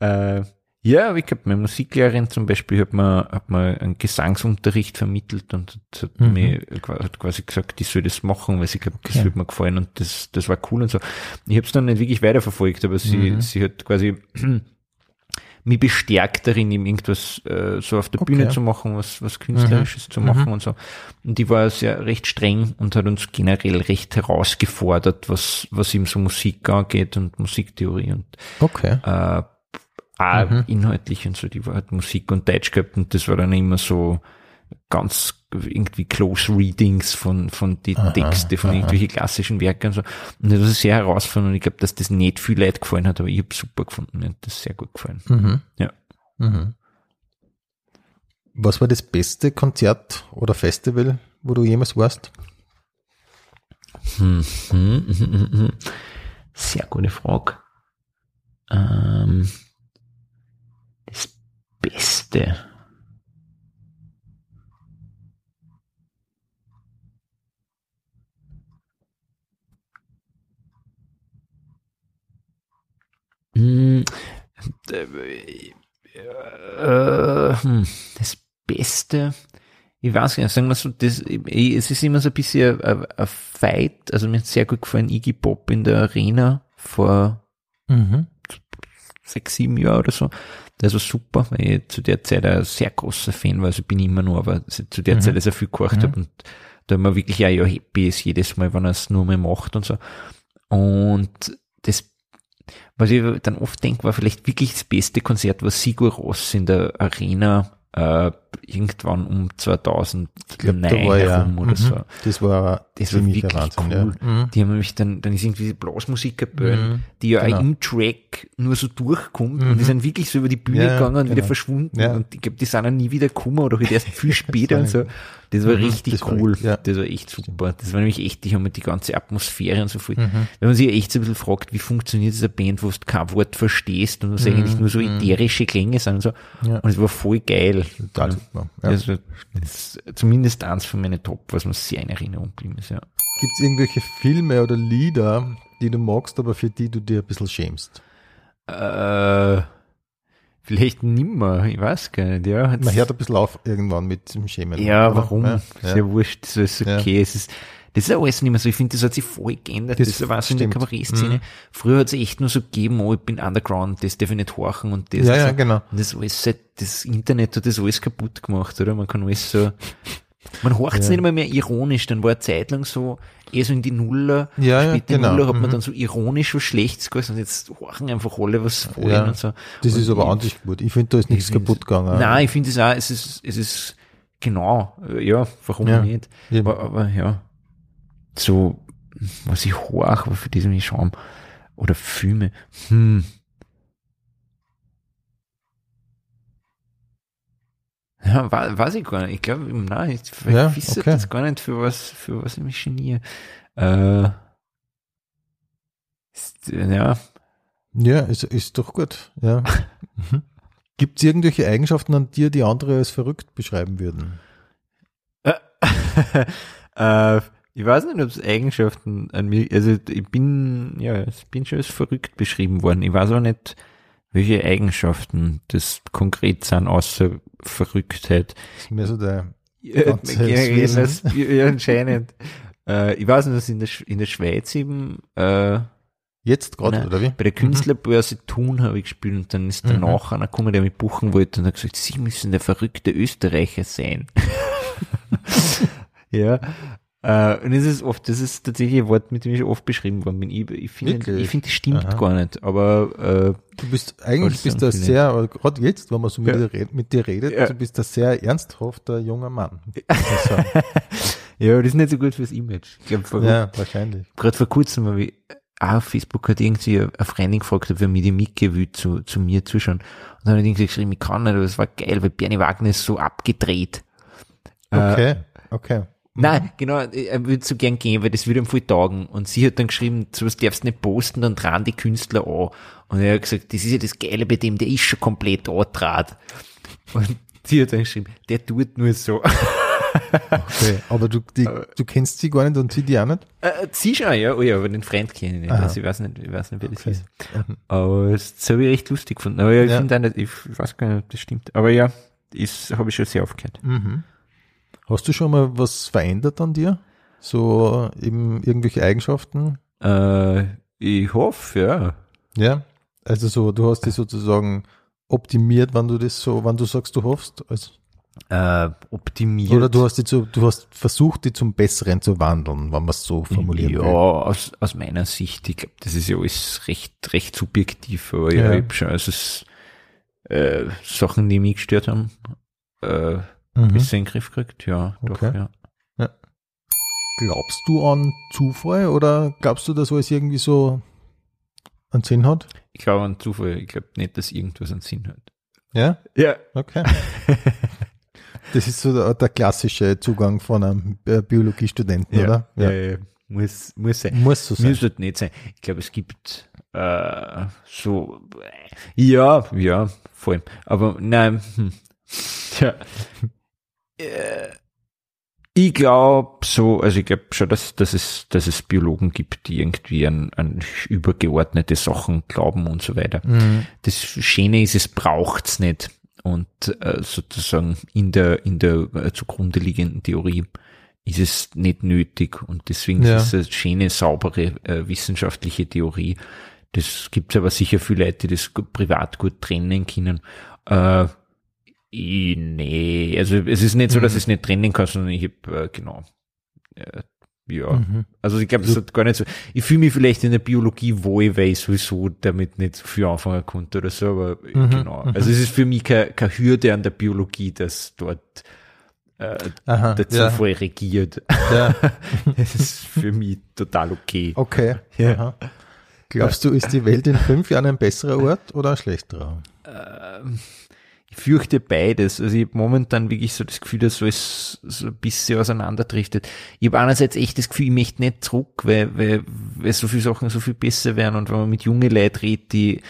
äh, ja, aber ich glaube, meine Musiklehrerin zum Beispiel hat mir, hat mir einen Gesangsunterricht vermittelt und hat, Mhm. mir hat quasi gesagt, ich soll das machen, weil sie glaubt, das Okay. würde mir gefallen und das, das war cool und so. Ich habe es dann nicht wirklich weiterverfolgt, aber sie, Mhm. sie hat quasi mich bestärkt darin, ihm irgendwas äh, so auf der Okay. Bühne zu machen, was, was Künstlerisches zu machen und so. Und die war sehr recht streng und hat uns generell recht herausgefordert, was, was ihm so Musik angeht und Musiktheorie und Okay. äh, auch Mhm. inhaltlich und so, die war halt Musik und Deutsch gehabt und das war dann immer so ganz irgendwie close Readings von, von die Aha, Texte, von aha. irgendwelchen klassischen Werken und so. Und das ist sehr herausfordernd und ich glaube, dass das nicht viel Leid gefallen hat, aber ich habe super gefunden, mir hat das sehr gut gefallen. Mhm. Ja. Mhm. Was war das beste Konzert oder Festival, wo du jemals warst? Hm, hm, hm. Sehr gute Frage. Ähm, das Beste. Hm, äh, das Beste, ich weiß nicht, sagen wir so, das, ich, es ist immer so ein bisschen ein, ein Fight, also mir hat sehr gut gefallen Iggy Pop in der Arena vor Mhm. sechs, sieben Jahren oder so. Das war super, weil ich zu der Zeit ein sehr großer Fan war, also bin ich immer nur, aber zu der Mhm. Zeit sehr viel gehört Mhm. habe und da immer wirklich auch ja happy ist jedes Mal, wenn er es nur mehr macht und so. Und das, was ich dann oft denke, war vielleicht wirklich das beste Konzert, was Sigur Ross in der Arena äh, irgendwann um 2009 Ich glaube, da war ja, oder mhm. so. das war Das war wirklich Wahnsinn, cool. ja. Mhm. Die haben nämlich dann, dann ist irgendwie die Blasmusik gebildet, Mhm. die ja Genau. auch im Track nur so durchkommt Mhm. und die sind wirklich so über die Bühne Ja, gegangen und wieder genau. verschwunden Ja. und ich glaube, die sind dann nie wieder gekommen oder halt erst viel später und so. Das war Mhm, richtig das war cool. ja. Das war echt super. Das war nämlich echt, die haben mit die ganze Atmosphäre und so viel. Mhm. Wenn man sich echt so ein bisschen fragt, wie funktioniert diese Band, wo du kein Wort verstehst und was Mhm, eigentlich nur so mhm. ätherische Klänge sind und so. Und es war voll geil. Total super. Ja. Das ist zumindest eins von meinen Top, was mir sehr in Erinnerung geblieben ist, ja. Gibt es irgendwelche Filme oder Lieder, die du magst, aber für die du dir ein bisschen schämst? Äh, vielleicht nimmer, ich weiß gar nicht, ja. Man hört ein bisschen auf irgendwann mit dem Schämen. ja, warum? Ja, Ist ja wurscht, das ist okay. Es ist, das ist ja alles nicht mehr so. Ich finde, das hat sich voll geändert. Das Das, war so in der. Kabarettszene. Mhm. Früher hat es echt nur so gegeben, oh, ich bin Underground, das darf ich nicht horchen und das. Ja, und ja, genau. Und das alles, seit das Internet hat das alles kaputt gemacht, oder? Man kann alles so, man horcht es Ja. nicht mehr mehr ironisch, dann war eine Zeit lang so, eher so in die Nuller, Ja, ja, später in genau. Nuller hat man Mhm. dann so ironisch was Schlechtes gesagt und jetzt horchen einfach alle was wollen Ja. und so. Das und ist aber an sich gut. Ich finde, da ist nichts kaputt gegangen. Nein, ich finde es auch, es ist, es ist genau, ja, warum Ja, nicht? Aber, aber ja, so, was ich hoch, aber für das mich schauen, oder Filme, hm. Ja, weiß ich gar nicht. Ich glaube, nein, ich Ja, wisse okay. das gar nicht, für was, für was ich mich geniere. Äh, ist, äh, ja, Ja, ist, ist doch gut. Ja. Mhm. Gibt es irgendwelche Eigenschaften an dir, die andere als verrückt beschreiben würden? äh, ich weiß nicht, ob es Eigenschaften an mir, also ich bin, ja, ich bin schon als verrückt beschrieben worden. Ich weiß auch nicht, welche Eigenschaften das konkret sind, außer Verrücktheit. Das ist mehr so der Ja, Wesen. das- ja, anscheinend. äh, ich weiß nicht, dass in der, Sch- in der Schweiz eben, äh, jetzt gerade, oder wie? bei der Künstlerbörse Thun habe ich gespielt und dann ist Mhm. danach einer gekommen, der mich buchen wollte und hat gesagt, Sie müssen der verrückte Österreicher sein. ja. Äh, und das ist oft, das ist tatsächlich ein Wort, mit dem ich oft beschrieben worden bin. Ich, ich finde, ich finde, das stimmt Aha. gar nicht, aber Du bist eigentlich bist du sehr, gerade jetzt, wenn man so mit, Ja. dir, mit dir redet, Ja. du bist ein sehr ernsthafter junger Mann. äh, ja, das ist nicht so gut fürs Image. Ich glaube, vor, ja, wahrscheinlich. gerade vor kurzem habe ich, auch auf Facebook hat irgendwie eine Freundin gefragt, ob er mir die Mieke will zu, zu mir zuschauen. Und dann habe ich irgendwie geschrieben, ich kann nicht, aber es war geil, weil Bernie Wagner ist so abgedreht. Äh, Okay, okay. Nein, genau, er würde so gern gehen, weil das würde ihm voll taugen. Und sie hat dann geschrieben, sowas darfst du nicht posten, dann dran die Künstler an. Und er hat gesagt, das ist ja das Geile bei dem, der ist schon komplett angetrat. Und sie hat dann geschrieben, der tut nur so. okay. Aber du, die, du kennst sie gar nicht und sie die auch nicht? Äh, sie schon, ja, oh ja, aber den Freund kenne ich nicht. Aha. Also ich weiß nicht, ich weiß nicht, wer das Okay. ist. Mhm. Aber das habe ich recht lustig gefunden. Aber ja, ich Ja. finde auch nicht, ich weiß gar nicht, ob das stimmt. Aber ja, ist, habe ich schon sehr aufgehört. Mhm. Hast du schon mal was verändert an dir? So eben irgendwelche Eigenschaften? Äh, ich hoffe, ja. Ja. Also so, du hast die sozusagen optimiert, wann du das so, wann du sagst, du hoffst. Also, Äh, optimiert. oder du hast die zu, du hast versucht, die zum Besseren zu wandeln, wenn man es so formulieren Ja, will. aus, aus meiner Sicht, ich glaube, das ist ja alles recht, recht subjektiv, aber ja, Ja. ich hab schon, also es, äh, Sachen, die mich gestört haben, äh, Mhm. besser in den Griff gekriegt, ja, doch, Okay. ja. Glaubst du an Zufall oder glaubst du, dass alles irgendwie so einen Sinn hat? Ich glaube an Zufall, ich glaube nicht, dass irgendwas einen Sinn hat. Ja? Ja. Okay. Das ist so der, der klassische Zugang von einem äh, Biologiestudenten, Ja, oder? ja, ja, muss, muss sein. Muss so sein. Muss halt nicht sein. Ich glaube, es gibt äh, so, ja, ja, vor allem. Aber nein, hm, ja. Äh, ich glaube so, also ich glaube schon, dass, dass, es, dass es Biologen gibt, die irgendwie an, an übergeordnete Sachen glauben und so weiter. Mhm. Das Schöne ist, es braucht's nicht. Und äh, sozusagen in der, in der äh, zugrunde liegenden Theorie ist es nicht nötig. Und deswegen Ja. ist es eine schöne, saubere äh, wissenschaftliche Theorie. Das gibt aber sicher viele Leute, die das privat gut trennen können. Äh, ich, nee, also es ist nicht so, dass ich es nicht trennen kann, sondern ich habe, äh, genau, äh, ja, Mhm. also ich glaube, das hat gar nicht so, ich fühle mich vielleicht in der Biologie wohl, weil ich sowieso damit nicht so viel anfangen konnte oder so, aber äh, Mhm, genau, also es ist für mich keine, keine Hürde an der Biologie, dass dort äh, Aha, der ja, Zufall regiert. ja, Das ist für mich total okay. okay. Ja. Aha. Glaubst du, ist die Welt in fünf Jahren ein besserer Ort oder ein schlechterer? Ich fürchte beides. Also ich habe momentan wirklich so das Gefühl, dass alles so ein bisschen auseinanderdriftet. Ich habe einerseits echt das Gefühl, ich möchte nicht zurück, weil, weil, weil so viele Sachen so viel besser werden und wenn man mit jungen Leuten redet, die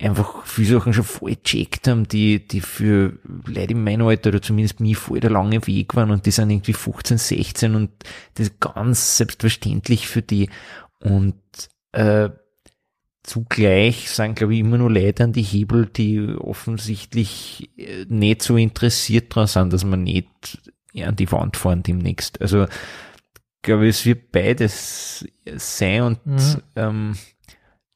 einfach viele Sachen schon voll gecheckt haben, die, die für Leute in meinem Alter oder zumindest mir voll der lange Weg waren und die sind irgendwie 15, 16 und das ist ganz selbstverständlich für die und äh, Zugleich sind, glaube ich, immer nur Leute an die Hebel, die offensichtlich äh, nicht so interessiert dran sind, dass man nicht an die Wand fahren demnächst. Also, glaube ich, es wird beides sein und Mhm. ähm,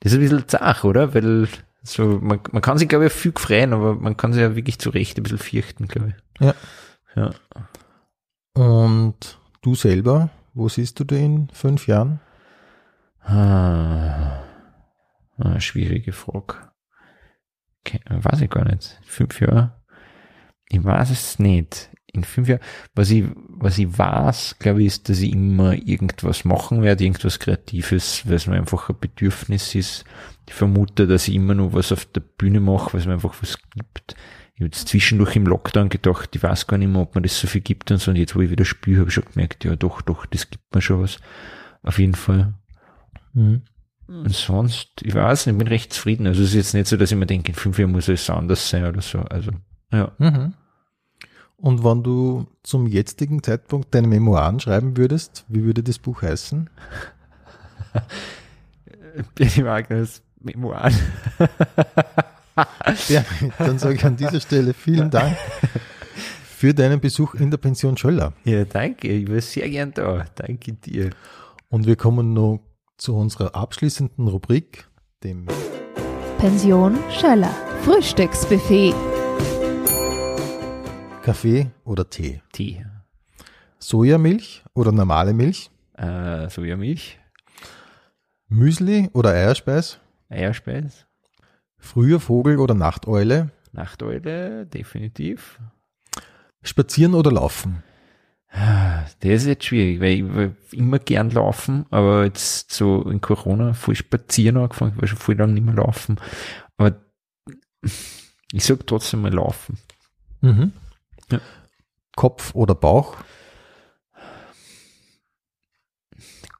das ist ein bisschen zach, oder? Weil so, man, man kann sich, glaube ich, viel freuen, aber man kann sich ja wirklich zu Recht ein bisschen fürchten, glaube ich. Ja. Ja. Und du selber, wo siehst du dich in fünf Jahren? Ah, ah, schwierige Frage. Okay, weiß ich gar nicht. Fünf Jahre? Ich weiß es nicht. In fünf Jahren, was ich, was ich weiß, glaube ich, ist, dass ich immer irgendwas machen werde, irgendwas Kreatives, weil es mir einfach ein Bedürfnis ist. Ich vermute, dass ich immer noch was auf der Bühne mache, weil es mir einfach was gibt. Ich habe jetzt zwischendurch im Lockdown gedacht, ich weiß gar nicht mehr, ob man das so viel gibt und so. Und jetzt, wo ich wieder spiele, habe ich schon gemerkt, ja doch, doch, das gibt mir schon was. Auf jeden Fall. Mhm. Und sonst, ich weiß nicht, ich bin recht zufrieden. Also es ist jetzt nicht so, dass ich mir denke, in fünf Jahren muss es anders sein oder so. Also, ja. Mhm. Und wenn du zum jetzigen Zeitpunkt deine Memoiren schreiben würdest, wie würde das Buch heißen? Benny Wagners Memoiren. Ja, dann sage ich an dieser Stelle vielen Dank für deinen Besuch in der Pension Schöller. Ja, danke. Ich war sehr gern da. Danke dir. Und wir kommen noch zu unserer abschließenden Rubrik, dem Pension Schöller. Frühstücksbuffet. Kaffee oder Tee. Tee. Sojamilch oder normale Milch. Äh, Sojamilch. Müsli oder Eierspeis. Eierspeis. Früher Vogel oder Nachteule. Nachteule. Definitiv. Spazieren oder laufen. Das ist jetzt schwierig, weil ich will immer gern laufen, aber jetzt so in Corona voll spazieren angefangen, ich war schon voll lange nicht mehr laufen. Aber ich sag trotzdem mal laufen. Mhm. Ja. Kopf oder Bauch.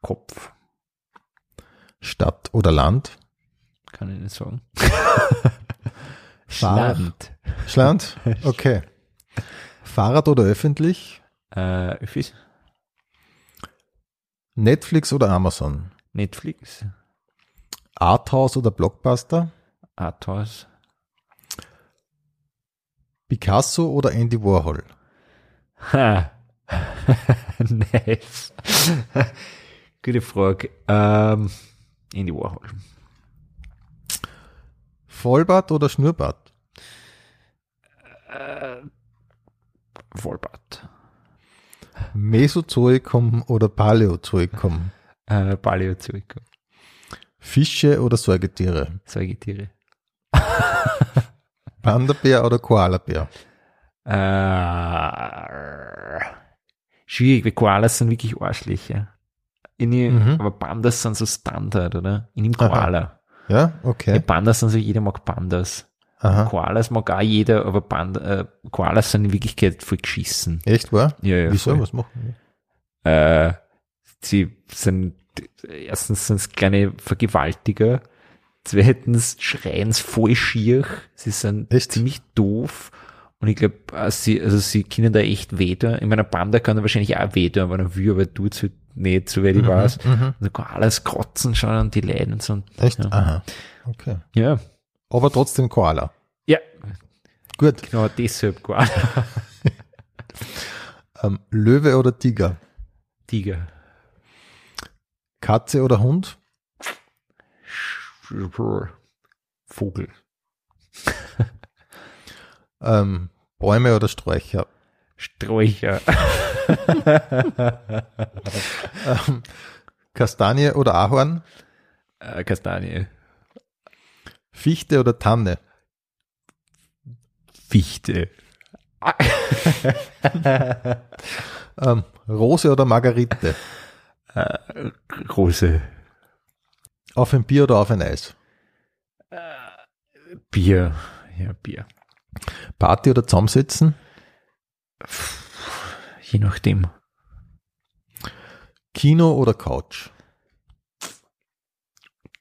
Kopf, Stadt oder Land. kann ich nicht sagen. Fahrrad. Schland. Schland? Okay. Fahrrad oder öffentlich. Äh, Öffis. Netflix oder Amazon. Netflix. Arthouse oder Blockbuster. Arthouse. Picasso oder Andy Warhol. Ha. nice. Gute Frage. Ähm, Andy Warhol. Vollbart oder Schnurrbart. Vollbart. Mesozoikum oder Paläozoikum. Äh, Paläozoikum. Fische oder Säugetiere. Säugetiere. Panda-Bär oder Koalabär. Äh, schwierig, weil Koalas sind wirklich Arschlöcher. Mhm. Aber Pandas sind so Standard, oder? Nehme Aha. Koala. Ja, Ja, okay. Pandas sind so, jeder mag Pandas. Aha. Koalas mag auch jeder, aber Panda, äh, Koalas sind in Wirklichkeit voll geschissen. Echt wahr? Ja, ja, Wieso? voll. Was machen Äh, sie sind, erstens sind es kleine Vergewaltiger, Zweitens schreien sie voll schier. Sie sind Echt? ziemlich doof. Und ich glaube, sie, also sie können da echt weh tun. In meiner Panda kann er wahrscheinlich auch weh tun, wenn er will, aber tut's halt nicht, soweit ich weiß. Mhm. Und da kann alles kratzen schon und die leiden und so. Echt? Ja. Aha. Okay. ja. Aber trotzdem Koala. Ja, Gut. genau deshalb Koala. Ähm, Löwe oder Tiger? Tiger. Katze oder Hund? Vogel. Ähm, Bäume oder Sträucher? Sträucher. Ähm, Kastanie oder Ahorn? Äh, Kastanie. Fichte oder Tanne? Fichte. Ähm, Rose oder Margarite? Äh, große Auf ein Bier oder auf ein Eis? Bier. Ja, Bier. Party oder zusammensitzen? Je nachdem. Kino oder Couch?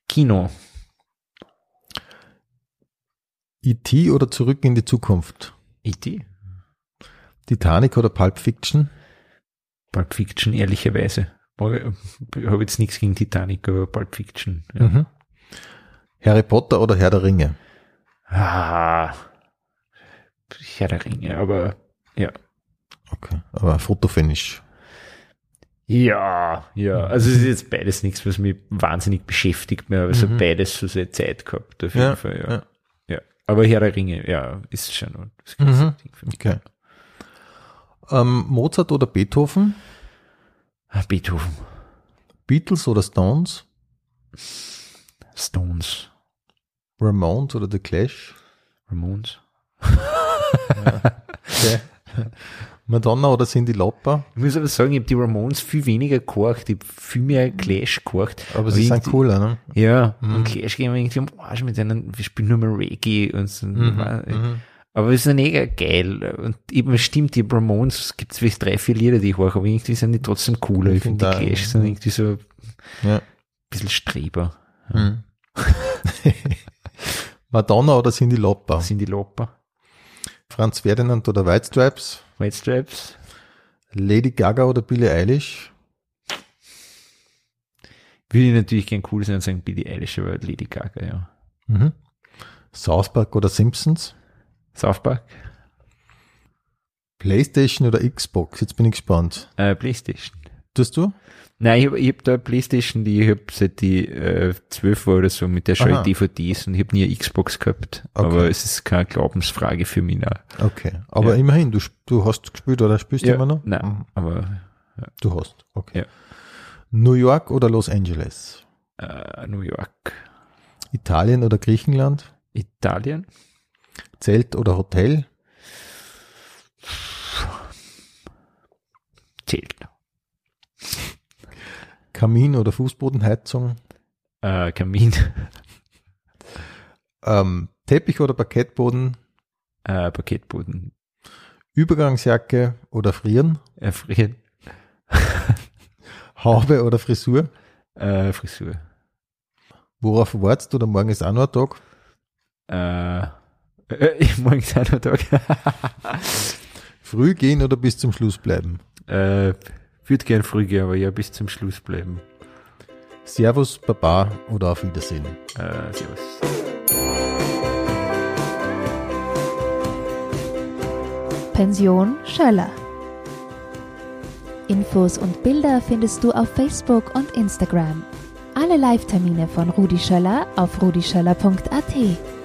Kino. E.T. oder Zurück in die Zukunft? E.T. Titanic oder Pulp Fiction? Pulp Fiction, ehrlicherweise. Ich habe jetzt nichts gegen Titanic, aber Pulp Fiction. Ja. Mhm. Harry Potter oder Herr der Ringe? Ah, Herr der Ringe, aber ja. Okay, aber Fotofinish. Ja, ja. Also es ist jetzt beides nichts, was mich wahnsinnig beschäftigt mehr, aber es Mhm. hat beides so seine Zeit gehabt, auf jeden Ja, Fall, ja. ja. Ja. Aber Herr der Ringe, ja, ist schon ganze Mhm. Ding für mich. Okay. Ähm, Mozart oder Beethoven? Ah, Beethoven, Beatles oder Stones? Stones, Ramones oder The Clash? Ramones. Okay. Madonna oder Cindy Lauper? Ich muss aber sagen, ich habe die Ramones viel weniger gehorcht, ich habe viel mehr Clash gehorcht. Aber sie sind cooler, ne? Ja, Mhm. und Clash gehen wir irgendwie am Arsch mit denen, wir spielen nur mehr Reggae und so. Mhm. Aber es ist mega geil. Und eben, es stimmt, die Ramones, es gibt vielleicht drei, vier Lieder, die ich höre, aber irgendwie sind die trotzdem cooler. Ich finde, find die Clash sind irgendwie so ein Ja. bisschen Streber. Mhm. Madonna oder Cindy Lauper? Sind die Loper? Franz Ferdinand oder White Stripes? White Stripes? Lady Gaga oder Billie Eilish? Würde ich natürlich gern cool sein und sagen Billie Eilish, aber Lady Gaga, ja. Mhm. South Park oder Simpsons? South Park? Playstation oder Xbox? Jetzt bin ich gespannt. Äh, Playstation. Tust du? Nein, ich habe ich hab da eine Playstation, die ich habe seit die äh, 12 war oder so, mit der schaue ich DVDs und ich habe nie eine Xbox gehabt. Okay. Aber es ist keine Glaubensfrage für mich. Nein. Okay. Aber Ja. immerhin, du, du hast gespielt oder spielst du immer noch? Nein, Mhm. aber Du hast. Okay. Ja. New York oder Los Angeles? äh, New York, Italien oder Griechenland? Italien, Zelt oder Hotel? zählt. Kamin oder Fußbodenheizung? Äh, Kamin, Ähm, Teppich oder Parkettboden? äh, Paketboden, Übergangsjacke oder Frieren? erfrieren, Haube oder Frisur? äh, Frisur, Worauf wartest du oder morgen ist auch noch ein Tag? äh, äh, morgen ist auch noch Tag. Früh gehen oder bis zum Schluss bleiben? äh, würde gern früh gehen, aber ja, bis zum Schluss bleiben. Servus, Baba oder auf Wiedersehen. Äh, servus. Pension Schöller. Infos und Bilder findest du auf Facebook und Instagram. Alle Live-Termine von Rudi Schöller auf rudischöller.at.